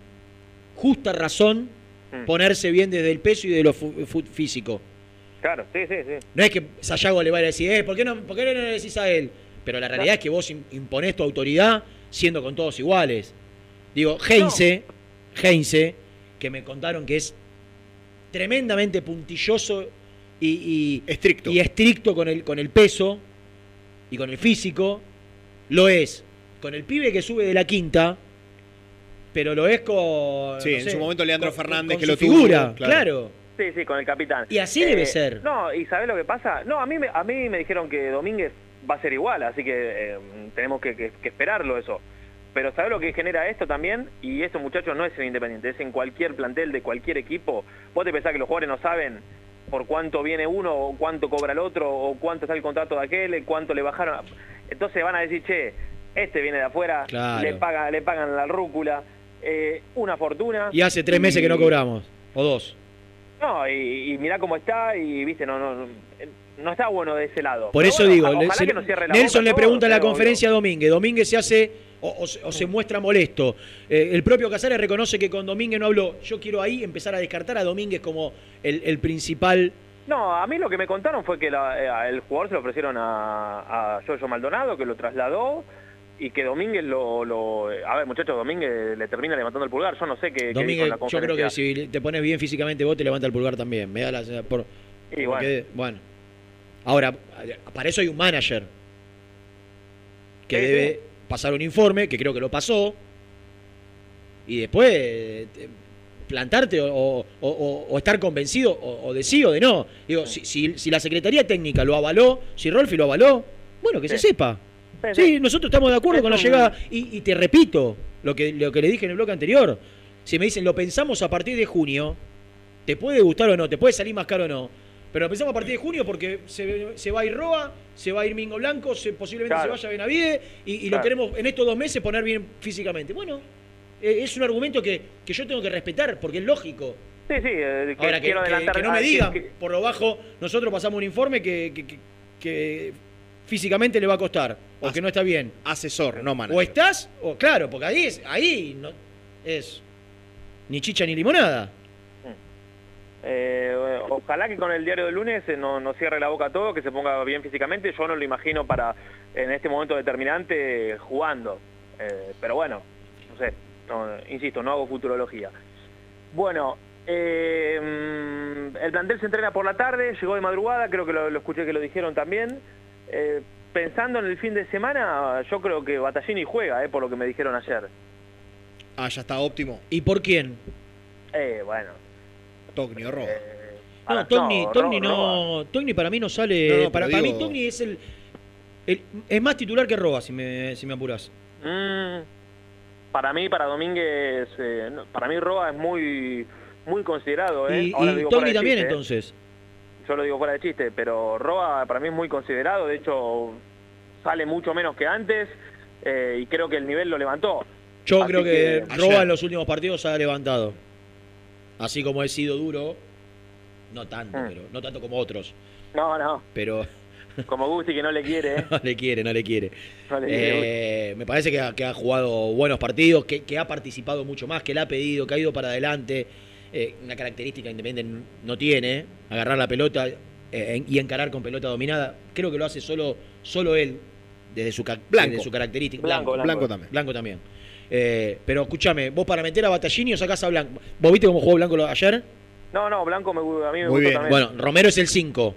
justa razón, Mm. ponerse bien desde el peso y de lo físico? Claro, sí, sí, sí. No es que Sayago le vaya a decir, eh, ¿por qué no, por qué no le decís a él? Pero la realidad es que vos im- imponés tu autoridad siendo con todos iguales. Digo, Heinze, Heinze, que me contaron que es tremendamente puntilloso y, y- estricto. y estricto con el, con el peso y con el físico, lo es con el pibe que sube de la quinta, pero lo es con. Sí, no en sé, su momento Leandro con- Fernández con que su lo tuvo, figura, claro. claro. Sí, sí, con el capitán. Y así debe ser. No, ¿y sabés lo que pasa? No, a mí, me, a mí me dijeron que Domínguez va a ser igual, así que eh, tenemos que, que- que esperarlo eso. Pero ¿sabés lo que genera esto también? Y esto, muchachos, no es en Independiente, es en cualquier plantel de cualquier equipo. Vos te pensás que los jugadores no saben por cuánto viene uno, o cuánto cobra el otro, o cuánto está el contrato de aquel, cuánto le bajaron. Entonces van a decir, che, este viene de afuera, Claro. le, paga, le pagan la rúcula, eh, una fortuna. Y hace tres meses que no cobramos, o dos. no, y, y mirá cómo está, y viste, no, no, no, no está bueno de ese lado. Por Pero eso bueno, digo, ojalá que la Nelson boca le pregunta en la conferencia a Domínguez. Domínguez se hace o, o se, o se muestra molesto. Eh, el propio Casares reconoce que con Domínguez no habló. Yo quiero ahí empezar a descartar a Domínguez como el, el principal. No, a mí lo que me contaron fue que la- eh, el jugador se lo ofrecieron a, a Yoyo Maldonado, que lo trasladó, y que Domínguez lo, lo- A ver, muchachos, Domínguez le termina levantando el pulgar. Yo no sé qué, qué dijo en Domínguez, la yo creo que si te pones bien físicamente vos te levanta el pulgar también. Me da la por, Y porque- bueno. Ahora, para eso hay un manager que Sí, debe sí. Pasar un informe, que creo que lo pasó, y después eh, te- plantarte o, o- o- o estar convencido o, de sí o de no. Digo, si, si- si la Secretaría Técnica lo avaló, si Rolfi lo avaló, bueno, que se sepa. Sí, nosotros estamos de acuerdo con la llegada. Y, y te repito lo que, lo que le dije en el bloque anterior. Si me dicen, lo pensamos a partir de junio, te puede gustar o no, te puede salir más caro o no. Pero lo pensamos a partir de junio porque se, se va a ir Roa, se va a ir Mingo Blanco, se, posiblemente Claro. se vaya Benavide y, y lo queremos en estos dos meses poner bien físicamente. Bueno, eh, es un argumento que, que yo tengo que respetar porque es lógico. Sí, sí, eh, que Ahora, que, quiero que- adelantar... que no me ah, que- digan, que- por lo bajo, nosotros pasamos un informe que, que- que- que físicamente le va a costar o que no está bien. Asesor, no manager. O estás, o claro, porque ahí es, ahí no, es ni chicha ni limonada. Eh, ojalá que con el diario del lunes eh, no, no cierre la boca a todo, que se ponga bien físicamente. Yo no lo imagino para en este momento determinante jugando. Eh, pero bueno, no sé, no, insisto, no hago futurología. Bueno, eh, mm, el plantel se entrena por la tarde, llegó de madrugada, creo que lo, lo escuché que lo dijeron también. Eh, pensando en el fin de semana, yo creo que Battaglini juega, eh, por lo que me dijeron ayer. Ah, ya está óptimo. ¿Y por quién? Eh, bueno. Togni o Roa. No, Ah, Togni, no, Togni Ro- no, Togni para mí no sale. No, no, para, para mí digo- Togni es el, el- es más titular que Roa, si me, si me apuras. Mm, para mí, para Domínguez, eh, no, para mí Roa es muy muy considerado. ¿eh? Y, Ahora y digo Togni también chiste, ¿eh? entonces. Yo lo digo fuera de chiste, pero Roa para mí es muy considerado. De hecho, sale mucho menos que antes eh, y creo que el nivel lo levantó. Yo Así creo que, que- Roa Ayer. en los últimos partidos se ha levantado. Así como he sido duro, no tanto, Mm. pero no tanto como otros. No, no, Pero como Gusti que no le quiere. ¿eh? no le quiere, no le quiere. No le quiere, Eh, me parece que ha, que ha jugado buenos partidos, que, que ha participado mucho más, que le ha pedido, que ha ido para adelante. Eh, una característica Independiente no tiene, agarrar la pelota eh, y encarar con pelota dominada. Creo que lo hace solo, solo él, desde su, ca- Blanco. desde su característica. Blanco, Blanco. Blanco también. Blanco también. Eh, pero escúchame, vos para meter a Battaglini o sacás a Blanco. ¿Vos viste cómo jugó Blanco ayer? No, no, Blanco me, a mí me Muy gustó bien. también. Bueno, Romero es el 5.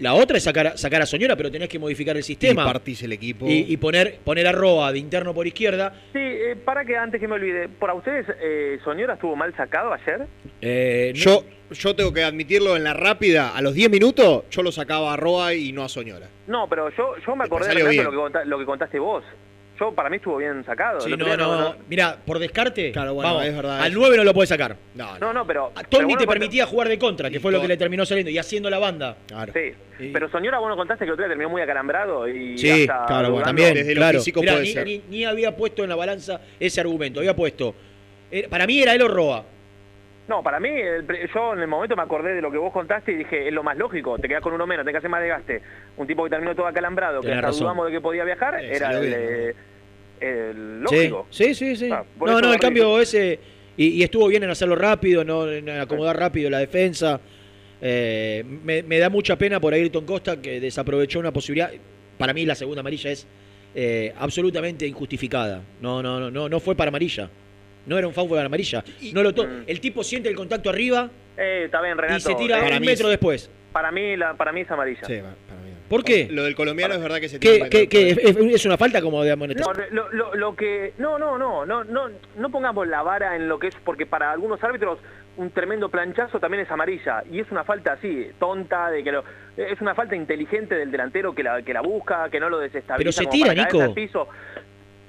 La otra es sacar, a- sacar a Soñora, pero tenés que modificar el Y sistema. partís el equipo. Y, y poner, poner a Roa de interno por izquierda. Sí, eh, para que antes que me olvide, ¿por ustedes eh, Soñora estuvo mal sacado ayer? Eh, no- Yo, yo tengo que admitirlo en la rápida, a los 10 minutos yo lo sacaba a Roa y no a Soñora. No, pero yo, yo me acordé de lo que, lo que contaste vos. Yo, para mí estuvo bien sacado. Sí, no, día no, Mira, por descarte, Claro, bueno, vamos, es verdad al eso. 9 no lo puede sacar. No, No, no, pero... pero Togni vos te no permitía jugar de contra, que Y fue lo que le terminó saliendo, y haciendo la banda. Claro. Sí, Y- pero Soñora vos no contaste que el otro día terminó muy acalambrado y Sí, hasta claro, dudando. También, desde lo claro. físico Mirá, puede ni, ser. ni- ni había puesto en la balanza ese argumento, había puesto. era- para mí era él o Roa. No, para mí, yo en el momento me acordé de lo que vos contaste y dije, es lo más lógico, te quedás con uno menos, tenés que hacer más desgaste. Un tipo que terminó todo acalambrado, que hasta razón. dudamos de que podía viajar, Eh, era el, eh, el lógico. sí, sí. sí. Ah, no, no, el cambio ese. Y, y estuvo bien en hacerlo rápido, no en acomodar rápido la defensa. Eh, me, me da mucha pena por Ayrton Costa que desaprovechó una posibilidad. Para mí la segunda amarilla es eh, absolutamente injustificada. No, no, no, no, no fue para amarilla. No era un foul para amarilla. No lo to- Mm. el tipo siente el contacto arriba Eh, está bien, Renato. y se tira eh, un metro es- después. para, mí, la, para mí es amarilla. Sí, va- para mí. ¿Por qué? Lo del colombiano es verdad que se tiene ¿Qué, que qué- es, es una falta como de amonestación? No, lo, lo- lo que no no no no no no pongamos la vara en lo que es porque para algunos árbitros un tremendo planchazo también es amarilla y es una falta así tonta de que lo, es una falta inteligente del delantero que la que la busca que no lo desestabiliza Pero se tira, Nico. piso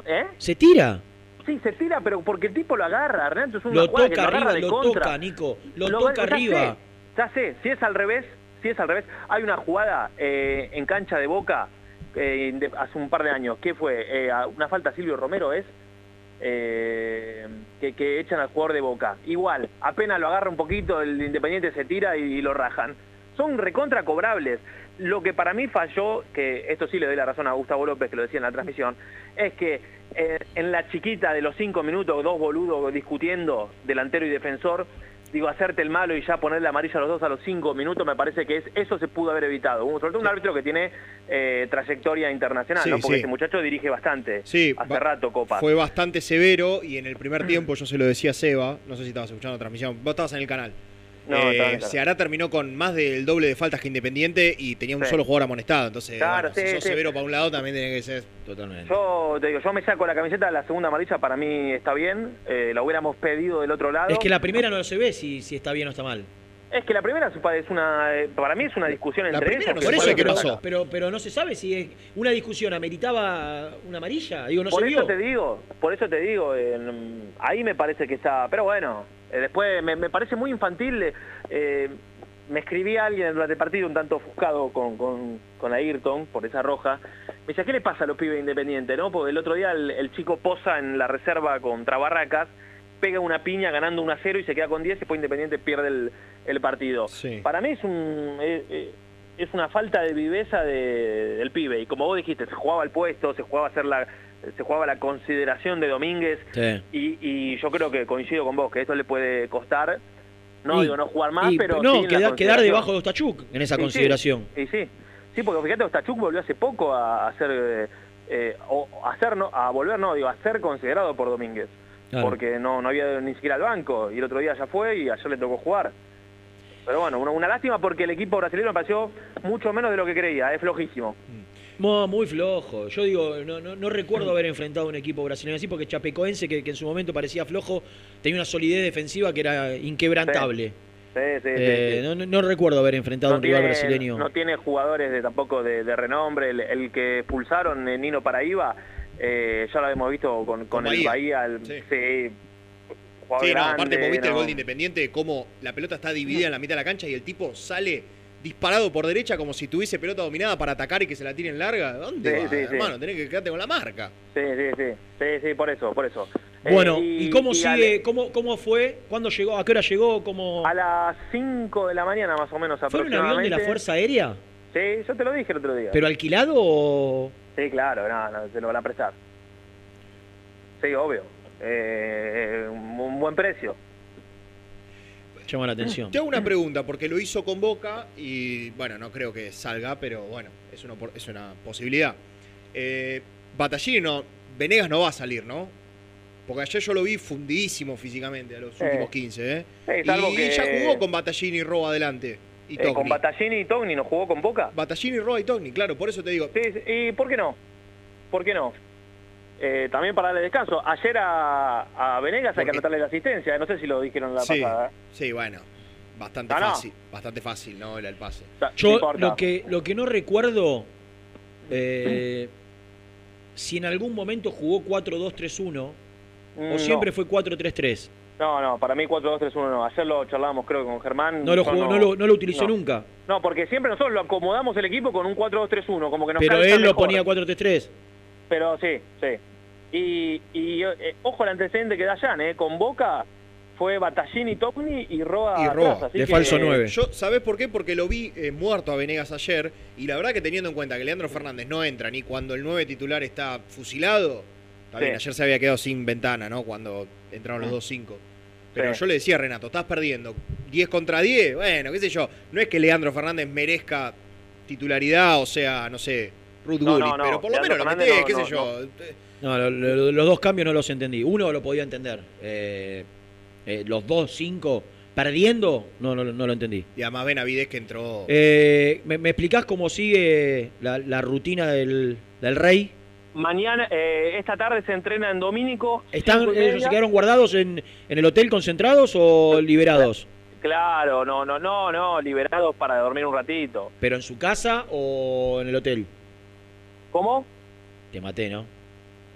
¿Eh? Se tira. Sí, se tira, pero porque el tipo lo agarra, Renato, es una Lo jugada que toca lo agarra arriba, de lo contra. toca, Nico. Lo, Lo- toca ya arriba. sé, ya sé, si es al revés, si es al revés, hay una jugada eh, en cancha de Boca eh, de- hace un par de años, ¿qué fue? Eh, una falta a Silvio Romero es eh, que, que echan al jugador de Boca. Igual, apenas lo agarra un poquito, el Independiente se tira y, lo rajan. son recontra cobrables. Lo que para mí falló, que esto sí le doy la razón a Gustavo López, que lo decía en la transmisión, es que eh, en la chiquita de los cinco minutos, dos boludos discutiendo, delantero y defensor, digo, hacerte el malo y ya ponerle amarilla a los dos a los cinco minutos, me parece que es, eso se pudo haber evitado. Un, sobre todo un árbitro que tiene eh, trayectoria internacional, Sí, ¿no? porque sí. este muchacho dirige bastante, Sí, hace rato Copa. Fue bastante severo y en el primer tiempo yo se lo decía a Seba, no sé si estabas escuchando la transmisión, vos estabas en el canal. No, Eh. Ceará terminó con más del doble de faltas que Independiente y tenía un Sí. solo jugador amonestado. Entonces, Claro, bueno, si sos sí. severo para un lado, también tiene que ser totalmente. Yo te digo, yo me saco la camiseta, la segunda amarilla para mí está bien, eh, la hubiéramos pedido del otro lado. Es que la primera no se ve si, si está bien o está mal. Es que la primera es una, eh, para mí es una discusión entre ellos. Por eso, pero, pero, pero no se sabe si es- una discusión ameritaba una amarilla. Digo, no por se eso vio. te digo, por eso te digo, eh, ahí me parece que está, pero bueno, eh, después me, me parece muy infantil, eh, eh, me escribí a alguien durante el partido un tanto ofuscado con, con, con Ayrton por esa roja, me decía, ¿qué le pasa a los pibes independientes? no? Porque el otro día el, el chico posa en la reserva contra Barracas, pega una piña ganando 1 a 0 y se queda con 10 y después Independiente pierde el, el partido. Para mí es un... eh, eh, es una falta de viveza de- del pibe y como vos dijiste se jugaba el puesto se jugaba hacer la se jugaba la consideración de Domínguez Sí. y, y yo creo que coincido con vos que esto le puede costar no Y- digo no jugar más y- pero no, sí la quedar, consideración. debajo de Ostachuk en esa Y sí, consideración. y sí sí porque fíjate Ostachuk volvió hace poco a, ser eh, eh, o hacer no a volver no digo a ser considerado por Domínguez Claro. porque no no había ni siquiera el banco y el otro día ya fue y ayer le tocó jugar pero bueno, una, una lástima porque el equipo brasileño me pareció mucho menos de lo que creía, es flojísimo. Mo- muy flojo. Yo digo, no, no, no recuerdo haber enfrentado a un equipo brasileño así porque Chapecoense, que, que en su momento parecía flojo, tenía una solidez defensiva que era inquebrantable. Sí, sí, sí, Eh, sí. No, no- no recuerdo haber enfrentado a un rival brasileño. no tiene jugadores de, tampoco de, de renombre. El, el que expulsaron, eh, Nino Paraíba, eh, ya lo hemos visto con, el Bahía. El- sí. Sí, no, aparte vos viste el gol de Independiente, cómo la pelota está dividida en la mitad de la cancha y el tipo sale disparado por derecha como si tuviese pelota dominada para atacar y que se la tiren larga. ¿Dónde Sí, va, hermano? Tenés que quedarte con la marca. Sí, sí, sí, sí, sí, por eso, por eso. Eh, Bueno, ¿y, cómo sigue? ¿Cómo, ¿Cómo fue? ¿Cuándo llegó? ¿A qué hora llegó? ¿Cómo... A las 5 de la mañana más o menos ¿Fue un avión de aproximadamente. la Fuerza Aérea? Sí, yo te lo dije el otro día. ¿Pero alquilado o...? Sí, claro, no, no, se lo van a prestar. Sí, obvio. Eh, un, un buen precio. Llama la atención. Te hago una pregunta, porque lo hizo con Boca y, bueno, no creo que salga, pero bueno, es una, por- es una posibilidad. Eh, Batallini no, Venegas no va a salir, ¿no? Porque ayer yo lo vi fundidísimo físicamente a los últimos 15, ¿eh? Sí, y que- ya jugó con Batallini y Roa adelante. Y Eh, con. Battaglini y Togni no jugó con Boca. Batallini, Roa y Togni, claro, por eso te digo. Sí, sí, ¿y por qué no? ¿Por qué no? Eh, también para darle descanso. Ayer a, a Venegas hay que Porque- anotarle la asistencia. No sé si lo dijeron la Sí, pasada. ¿eh? sí, bueno, bastante No, no. fácil, bastante fácil, ¿no? El, el pase. Yo lo que, lo que no recuerdo, eh, si en algún momento jugó 4-2-3-1 Mm, o siempre no. fue 4-3-3. No, no, para mí 4-2-3-1 no. Ayer lo charlábamos creo con Germán. No lo, jugó, no, lo, no lo utilizó no. nunca. No, porque siempre nosotros lo acomodamos el equipo con un 4-2-3-1, como que nos Pero él lo mejor. ponía 4-3-3. Pero sí, sí. Y, y eh, ojo al antecedente que da Jan, ¿eh? Con Boca fue Battaglini, Togni y Roa. Y atrás, Roa, así que- Yo, ¿sabés por qué? Porque lo vi eh, muerto a Venegas ayer y la verdad que teniendo en cuenta que Leandro Fernández no entra ni cuando el 9 titular está fusilado, está bien, Sí. ayer se había quedado sin ventana, ¿no? Cuando entraron los Mm. 2-5. Pero Sí. yo le decía a Renato, estás perdiendo 10 contra 10, bueno, qué sé yo, no es que Leandro Fernández merezca titularidad, o sea, no sé, Ruth No, Gullit, no, no, pero por lo Leandro menos lo metés, no, qué no, sé yo. No, lo- lo- los dos cambios no los entendí. Uno lo podía entender. Eh, eh, los dos, cinco, perdiendo, no, no, no lo entendí. Y además Benavides que entró... Eh, ¿me, me explicás cómo sigue la, la rutina del, del rey? Mañana, eh, esta tarde se entrena en Domínico. ¿Están, ¿Ellos se quedaron guardados en, en el hotel concentrados o liberados? Claro, no, no, no, no, liberados para dormir un ratito. ¿Pero en su casa o en el hotel? ¿Cómo? Te maté, ¿no?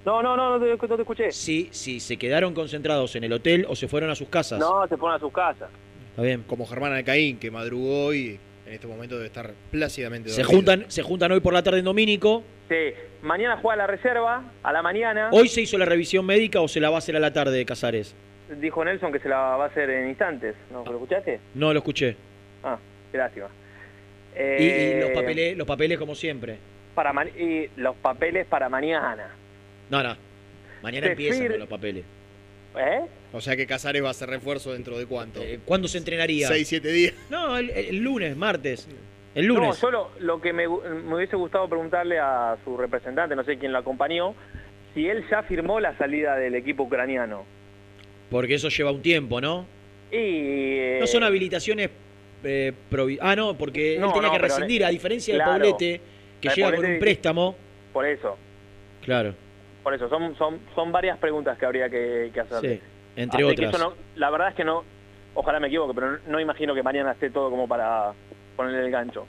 No, no, no, no te, no te escuché. Sí, sí, se quedaron concentrados en el hotel o se fueron a sus casas. No, se fueron a sus casas. Está bien. Como Germán Alcaín, que madrugó y en este momento debe estar plácidamente Se dormido. juntan, se juntan hoy por la tarde en Domínico. Sí, mañana juega la reserva, a la mañana. ¿Hoy se hizo la revisión médica o se la va a hacer a la tarde de Casares? Dijo Nelson que se la va a hacer en instantes. ¿No? ¿Lo escuchaste? No lo escuché. Ah, qué lástima. Y, y Eh, los, papeles, los papeles como siempre. Para ma- y los papeles para mañana. No, no. Mañana Zephyr- empiezan con los papeles. ¿Eh? O sea que Casares va a ser refuerzo dentro de cuánto? Eh, ¿Cuándo se entrenaría? 6, 7 días. No, el, el lunes, martes. El lunes. No, yo lo, lo que me, hubiese gustado preguntarle a su representante, no sé quién lo acompañó, si él ya firmó la salida del equipo ucraniano. Porque eso lleva un tiempo, ¿no? Y... eh, No son habilitaciones. eh, ah, no, porque No, él tenía no, que rescindir, a diferencia claro. de Paulete, que Eh, llega con un préstamo. Por eso, Claro, por eso, son, son, son varias preguntas que habría que, que hacerle. sí. Entre Así que otras. eso no- la verdad es que no, ojalá me equivoque, pero no, no imagino que mañana esté todo como para ponerle el gancho.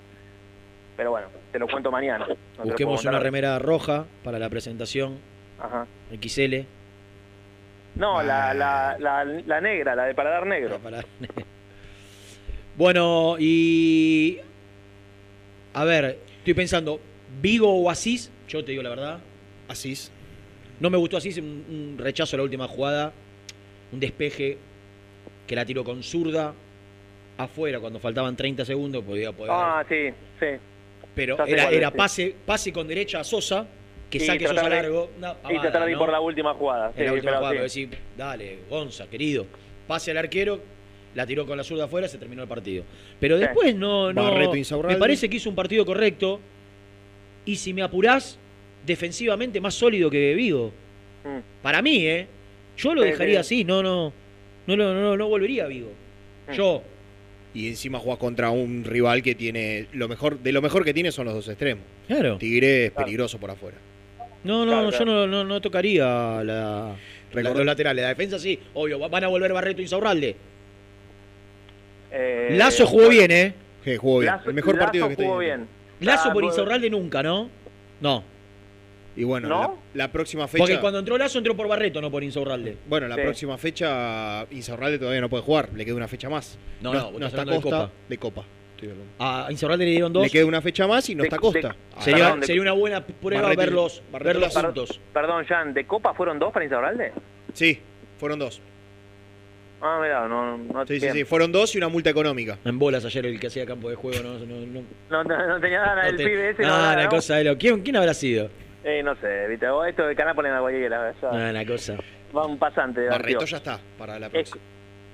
Pero bueno, te lo cuento mañana. no Busquemos una remera roja para la presentación. Ajá. XL. No, la, la, la, la negra, la de paladar negro. Bueno, y. A ver, estoy pensando, ¿Vigo o Asís? Yo te digo la verdad. Asís. No me gustó Asís, un, un rechazo a la última jugada. Un despeje que la tiró con zurda. Afuera, cuando faltaban 30 segundos, podía poder. Ah, sí, sí. pero ya era, es, sí. pase, pase con derecha a Sosa, que Y saque Sosa de- largo. Una y tratar de ir ¿no? por la última jugada. Sí, la última pero jugada, sí. pero decir, dale, Gonza, querido. Pase al arquero, la tiró con la zurda afuera, se terminó el partido. Pero Sí. después no, no. Insaurralde. Me parece que hizo un partido correcto. Y si me apurás, defensivamente más sólido que Vigo. Mm. Para mí, ¿eh? Yo lo Sí, dejaría sí. así, no, no. No, no, no, no volvería a Vigo. Mm. Yo. Y encima jugás contra un rival que tiene. lo mejor De lo mejor que tiene son los dos extremos. Claro. Tigre es peligroso por afuera. No, no, Claro, yo claro. no, no, no tocaría la, la- Recordá- los laterales. La defensa sí, obvio, va- van a volver Barreto y Insaurralde. Eh, Lazo jugó bien, ¿eh? Sí, jugó bien. Lazo- el mejor partido que jugó bien. Lazo por. Insaurralde nunca, ¿no? No. Y bueno, ¿No? la, la próxima fecha. Porque cuando entró Lazo entró por Barreto, no por Insaurralde. Bueno, la Sí. próxima fecha Insaurralde todavía no puede jugar, le queda una fecha más. No, no, vos estás está de Costa, Copa. de Copa. hablando. A Insaurralde le dieron dos. Le queda una fecha más y no De- está de- Costa. Ah, Sería, Perdón, de- sería una buena prueba Barreto verlos, Barreto verlos Lazo. juntos. Perdón, Jan, ¿de Copa fueron dos para Insaurralde? Sí, fueron dos. Ah, mira, no, no, Sí, sí, bien. sí, fueron dos y una multa económica. En bolas ayer el que hacía campo de juego, no, no, no, No, no, no tenía no el te- pibe ese. no, Ah, nada, ¿no? cosa de lo. ¿Quién, quién habrá sido? Eh, no sé, viste, vos esto de canal ponen a cualquiera. ya. Ah, una cosa. Va un pasante. Barreto ya está para la próxima.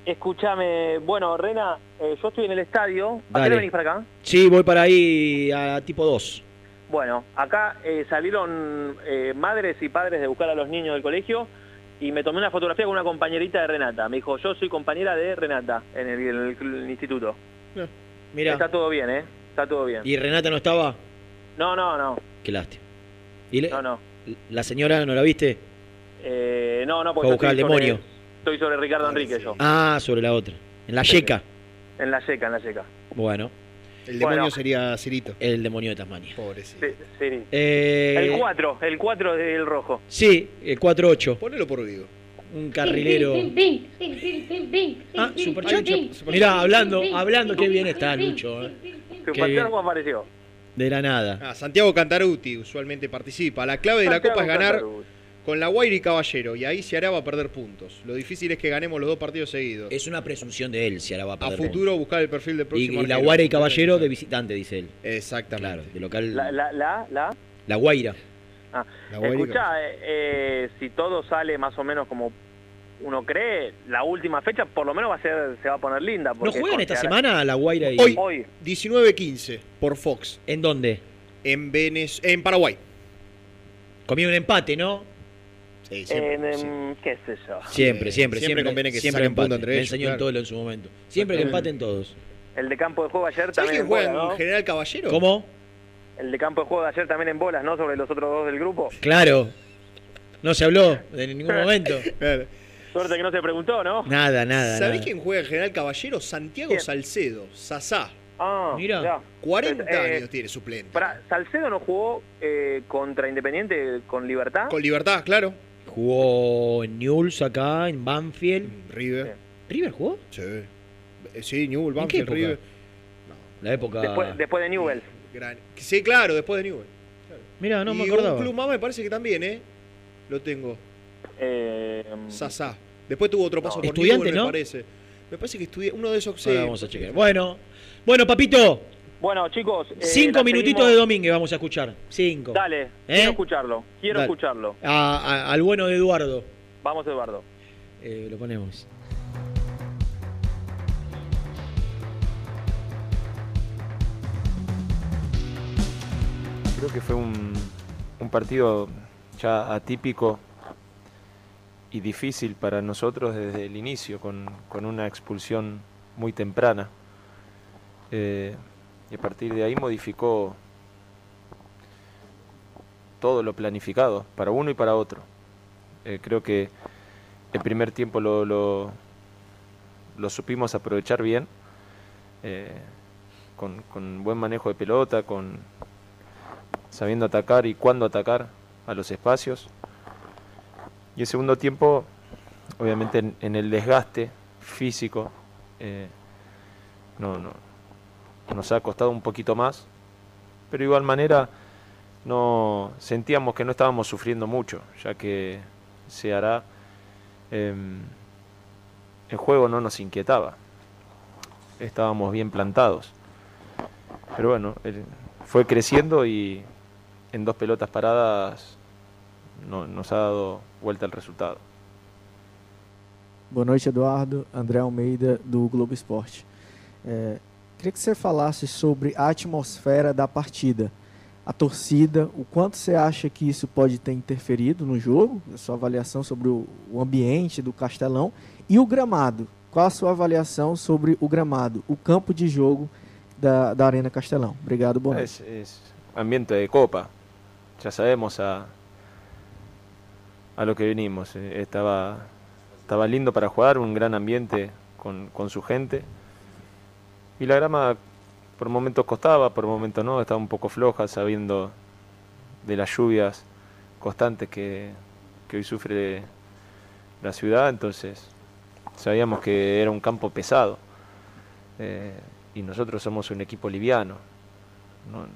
Escúchame, bueno, Rena, eh, yo estoy en el estadio. ¿A qué venís para acá? Sí, voy para ahí a tipo 2. Bueno, acá eh, salieron eh, madres y padres de buscar a los niños del colegio y me tomé una fotografía con una compañerita de Renata. Me dijo, yo soy compañera de Renata en el, en el- el instituto. Mira. Está todo bien, ¿eh? Está todo bien. ¿Y Renata no estaba? No, no, no. Qué lástima. ¿Y le- No, no. la señora no la viste? Eh, no, no, porque buscar al estoy sobre- demonio. Estoy sobre Ricardo Enrique yo. Ah, sobre la otra. En la yeca. En la seca, en la seca. Bueno. El demonio Bueno. sería Cirito. El demonio de Tasmania. Pobrecito. Sí, sí. Eh, El 4, el 4 del rojo. Sí, el 4-8. Ponelo por Vigo. Un carrilero. Ah, superchat. Mirá, hablando, hablando, qué bien está Lucho. eh. Su Qué bien. paterno apareció. De la nada. Ah, Santiago Cantaruti usualmente participa. La clave de la Copa es ganar Cantaruti. con la Guaira y Caballero. Y ahí Ceará va a perder puntos. Lo difícil es que ganemos los dos partidos seguidos. Es una presunción de él si ahora va a A perder. futuro buscar el perfil del Y, próximo y la arquero. Guaira y Caballero de visitante, dice él. Exactamente. Claro, de local. La, la, la, la. La Guaira. Ah, La Guaira y escuchá, eh, eh, si todo sale más o menos como uno cree, la última fecha por lo menos va a ser, se va a poner linda. ¿No juegan esta semana la Guaira y.? Hoy, Hoy. 19-15 por Fox. ¿En dónde? En, Venez- en Paraguay. Comí un empate, ¿no? Sí, En, siempre, em, sí. ¿Qué sé yo? Siempre, siempre, siempre siempre. conviene que se siempre punto empate. entre Me enseñó en todo en su momento. Siempre que empaten todos. El de campo de juego ayer ¿Sabes también quién en juega bolas, en ¿no? General Caballero? ¿Cómo? El de campo de juego de ayer también en bolas, ¿no? Sobre los otros dos del grupo. Claro. No se habló en ningún momento. Claro. Suerte que no se preguntó, ¿no? Nada, nada. ¿Sabés nada. quién juega en General Caballero? Santiago ¿Quién? Salcedo, Sasá. Ah, Mira. mirá. 40 Eh, años tiene suplente. Pará, ¿Salcedo no jugó eh, contra Independiente con Libertad? Con libertad, claro. Jugó en Newell's acá, en Banfield. River. ¿River jugó? Sí. Eh, Sí, Newell, ¿En qué Banfield, época? River. La época. Después, después de Newell's. Gran- Sí, claro, después de Newell. Mira, no y me acordaba. un club más me parece que también, ¿eh? Lo tengo. Eh, Sasá. Después tuvo otro paso por Estudiante, Newell, ¿no? me parece. Me parece que estudié uno de esos. sí. Ahora vamos a chequear. Bueno, bueno, papito. Bueno, chicos. eh, Cinco minutitos seguimos- de Domínguez vamos a escuchar. Cinco. Dale, ¿Eh? quiero escucharlo. Quiero Dale. escucharlo. A- a- al bueno de Eduardo. Vamos, Eduardo. Eh, lo ponemos. Creo que fue un, un partido ya atípico y difícil para nosotros desde el inicio, con, con una expulsión muy temprana. Eh, y a partir de ahí modificó todo lo planificado, para uno y para otro. Eh, creo que el primer tiempo lo, lo, supimos aprovechar bien, eh, con, con buen manejo de pelota, con sabiendo atacar y cuándo atacar a los espacios. Y el segundo tiempo, obviamente en, el desgaste físico, eh, no, no, nos ha costado un poquito más, pero de igual manera no sentíamos que no estábamos sufriendo mucho, ya que se hará em, el juego no nos inquietaba, estábamos bien plantados. Pero bueno, fue creciendo y en dos pelotas paradas no- nos ha dado vuelta el resultado. Boa noite, Eduardo. André Almeida, do Globo Esporte. É, queria que você falasse sobre a atmosfera da partida, a torcida, o quanto você acha que isso pode ter interferido no jogo, a sua avaliação sobre o, o ambiente do Castelão e o gramado. Qual a sua avaliação sobre o gramado, o campo de jogo da, da Arena Castelão? Obrigado, boa noite. Es, es ambiente de copa, ya sabemos a, a lo que venimos. eh, Estaba, estaba lindo para jugar, un gran ambiente con, con su gente. Y la grama por momentos costaba, por momentos no, estaba un poco floja, sabiendo de las lluvias constantes que, que hoy sufre la ciudad, entonces sabíamos que era un campo pesado. eh, y nosotros somos un equipo liviano. No-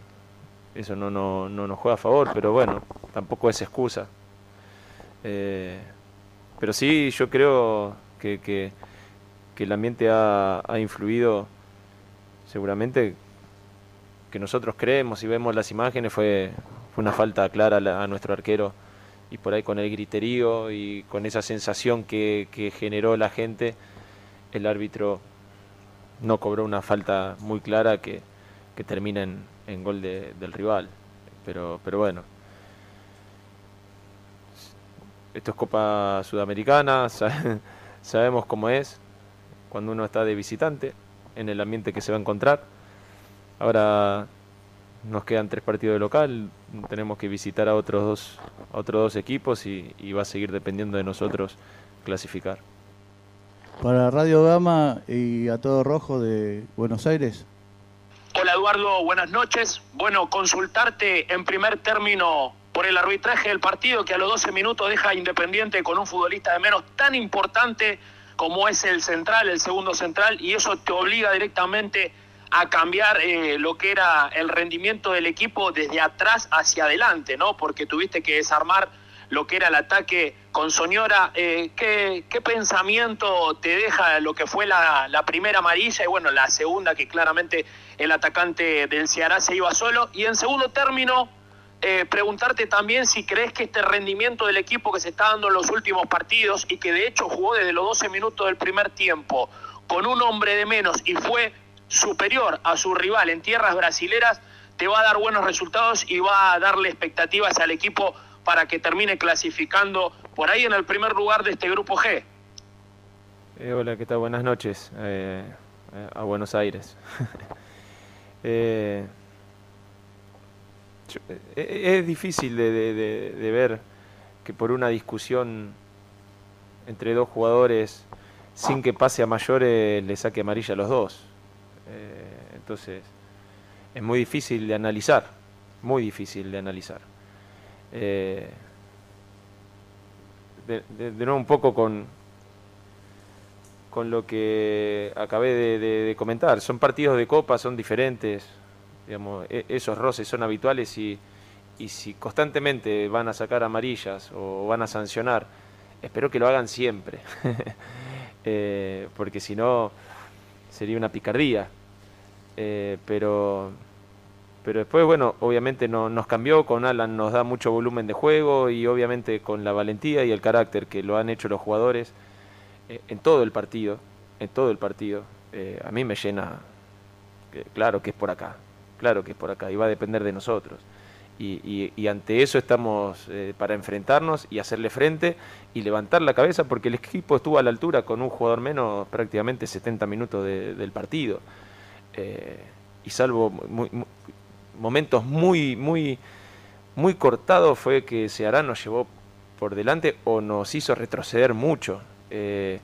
eso no, no, no nos juega a favor, pero bueno, tampoco es excusa. Eh, pero sí, yo creo que, que- el ambiente ha, ha influido seguramente que nosotros creemos y vemos las imágenes fue, fue una falta clara a, a nuestro arquero y por ahí con el griterío y con esa sensación que, que generó la gente, el árbitro no cobró una falta muy clara que, que termina en, en gol de- del rival. Pero, pero bueno, esto es Copa Sudamericana, sa- sabemos cómo es cuando uno está de visitante, en el ambiente que se va a encontrar. Ahora nos quedan tres partidos de local, tenemos que visitar a otros dos, a otros dos equipos y, y va a seguir dependiendo de nosotros clasificar. Para Radio Gama y a todo rojo de Buenos Aires. Hola Eduardo, buenas noches. Bueno, consultarte en primer término por el arbitraje del partido que a los 12 minutos deja Independiente con un futbolista de menos tan importante como es el central, el segundo central, y eso te obliga directamente a cambiar eh, lo que era el rendimiento del equipo desde atrás hacia adelante, ¿no? Porque tuviste que desarmar lo que era el ataque con Soñora. Eh, ¿qué, qué pensamiento te deja lo que fue la, la primera amarilla y bueno, la segunda que claramente el atacante del Ceará se iba solo? Y en segundo término, eh, preguntarte también si crees que este rendimiento del equipo que se está dando en los últimos partidos y que de hecho jugó desde los 12 minutos del primer tiempo con un hombre de menos y fue superior a su rival en tierras brasileras, te va a dar buenos resultados y va a darle expectativas al equipo para que termine clasificando por ahí en el primer lugar de este grupo G. Eh, hola, ¿qué tal? Buenas noches eh, a Buenos Aires. es difícil de, ver que por una discusión entre dos jugadores, sin que pase a mayores, le saque amarilla a los dos. Eh, entonces, es muy difícil de analizar, muy difícil de analizar. Eh, de, nuevo un poco con, con lo que acabé de comentar. Son partidos de copa, son diferentes, e- esos roces son habituales y, si constantemente van a sacar amarillas o van a sancionar, espero que lo hagan siempre, Eh, porque si no sería una picardía. Eh, pero, pero después, bueno, obviamente no, nos cambió, con Alan nos da mucho volumen de juego y obviamente con la valentía y el carácter que lo han hecho los jugadores eh, en todo el partido, en todo el partido, a mí me llena, claro que es por acá, claro que es por acá y va a depender de nosotros. Y, ante eso estamos eh, para enfrentarnos y hacerle frente y levantar la cabeza porque el equipo estuvo a la altura con un jugador menos prácticamente 70 minutos de- del partido. Eh, y salvo momentos muy, muy, muy cortados fue que Ceará nos llevó por delante o nos hizo retroceder mucho. Eh,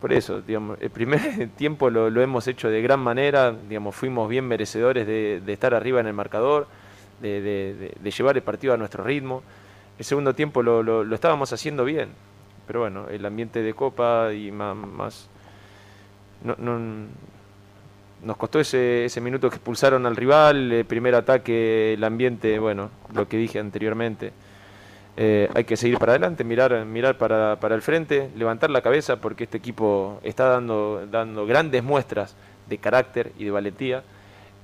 por eso, digamos, el primer tiempo lo, hemos hecho de gran manera, digamos, fuimos bien merecedores de, estar arriba en el marcador, de, llevar el partido a nuestro ritmo. El segundo tiempo lo, lo- estábamos haciendo bien, pero bueno, el ambiente de Copa y ma- más... no- no- nos costó ese, ese minuto que expulsaron al rival, el primer ataque, el ambiente, bueno, lo que dije anteriormente. Eh, hay que seguir para adelante, mirar, mirar para, para el frente, levantar la cabeza porque este equipo está dando, dando grandes muestras de carácter y de valentía.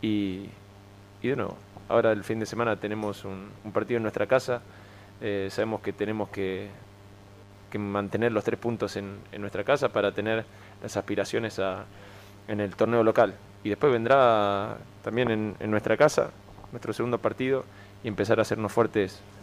Y, y de nuevo, ahora el fin de semana tenemos un, partido en nuestra casa. Eh, sabemos que tenemos que, que mantener los tres puntos en, en nuestra casa para tener las aspiraciones a, en el torneo local. Y después vendrá también en, en nuestra casa nuestro segundo partido y empezar a hacernos fuertes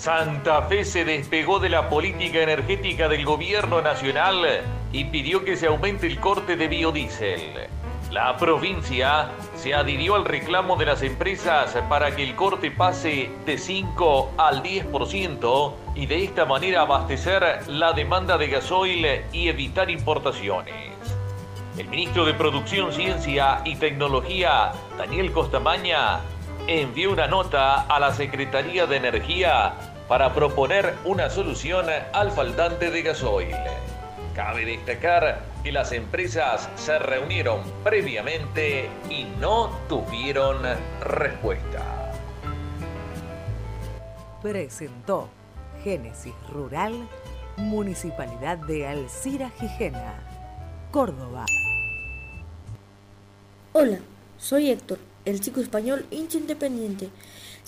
Santa Fe se despegó de la política energética del gobierno nacional y pidió que se aumente el corte de biodiesel. La provincia se adhirió al reclamo de las empresas para que el corte pase de 5 al 10% y de esta manera abastecer la demanda de gasoil y evitar importaciones. El ministro de Producción, Ciencia y Tecnología, Daniel Costamaña, envió una nota a la Secretaría de Energía para proponer una solución al faltante de gasoil. Cabe destacar que las empresas se reunieron previamente y no tuvieron respuesta. Presentó Génesis Rural, Municipalidad de Alcira Gijena, Córdoba. Hola, soy Héctor, el chico español hincha independiente.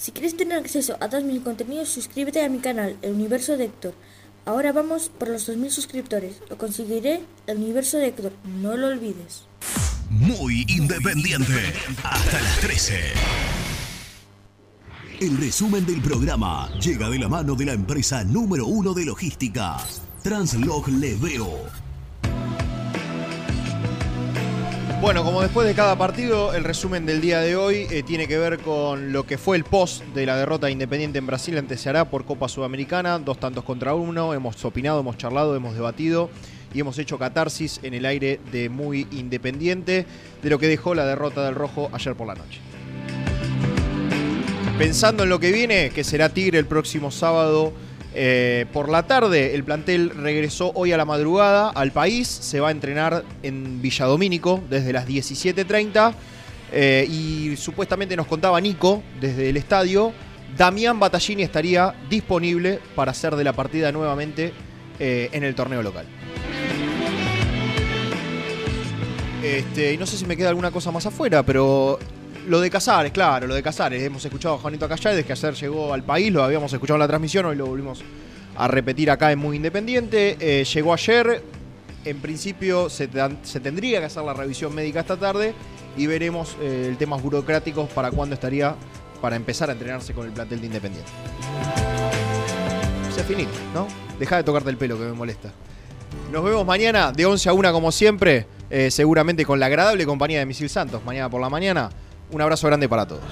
Si quieres tener acceso a todos mis contenidos, suscríbete a mi canal, El Universo de Héctor. Ahora vamos por los 2.000 suscriptores. Lo conseguiré, El Universo de Héctor. No lo olvides. Muy independiente. Hasta las 13. El resumen del programa llega de la mano de la empresa número uno de logística, Translog Leveo. Bueno, como después de cada partido, el resumen del día de hoy eh, tiene que ver con lo que fue el post de la derrota de Independiente en Brasil ante Ceará por Copa Sudamericana, dos tantos contra uno, hemos opinado, hemos charlado, hemos debatido y hemos hecho catarsis en el aire de muy Independiente de lo que dejó la derrota del Rojo ayer por la noche. Pensando en lo que viene, que será Tigre el próximo sábado eh, por la tarde, el plantel regresó hoy a la madrugada al país, se va a entrenar en Villadomínico desde las 17.30 eh, y supuestamente nos contaba Nico desde el estadio, Damián Battaglini estaría disponible para hacer de la partida nuevamente eh, en el torneo local. Este, y no sé si me queda alguna cosa más afuera, pero lo de Casares, claro, lo de Casares. Hemos escuchado a Juanito Acayá desde que ayer llegó al país, lo habíamos escuchado en la transmisión, hoy lo volvimos a repetir acá en Muy Independiente. Eh, llegó ayer, en principio se, tendría que hacer la revisión médica esta tarde y veremos eh, el tema burocráticos para cuándo estaría para empezar a entrenarse con el plantel de Independiente. Se finito, ¿no? Deja de tocarte el pelo que me molesta. Nos vemos mañana de 11 a 1 como siempre, eh, seguramente con la agradable compañía de Misil Santos, mañana por la mañana. Un abrazo grande para todos.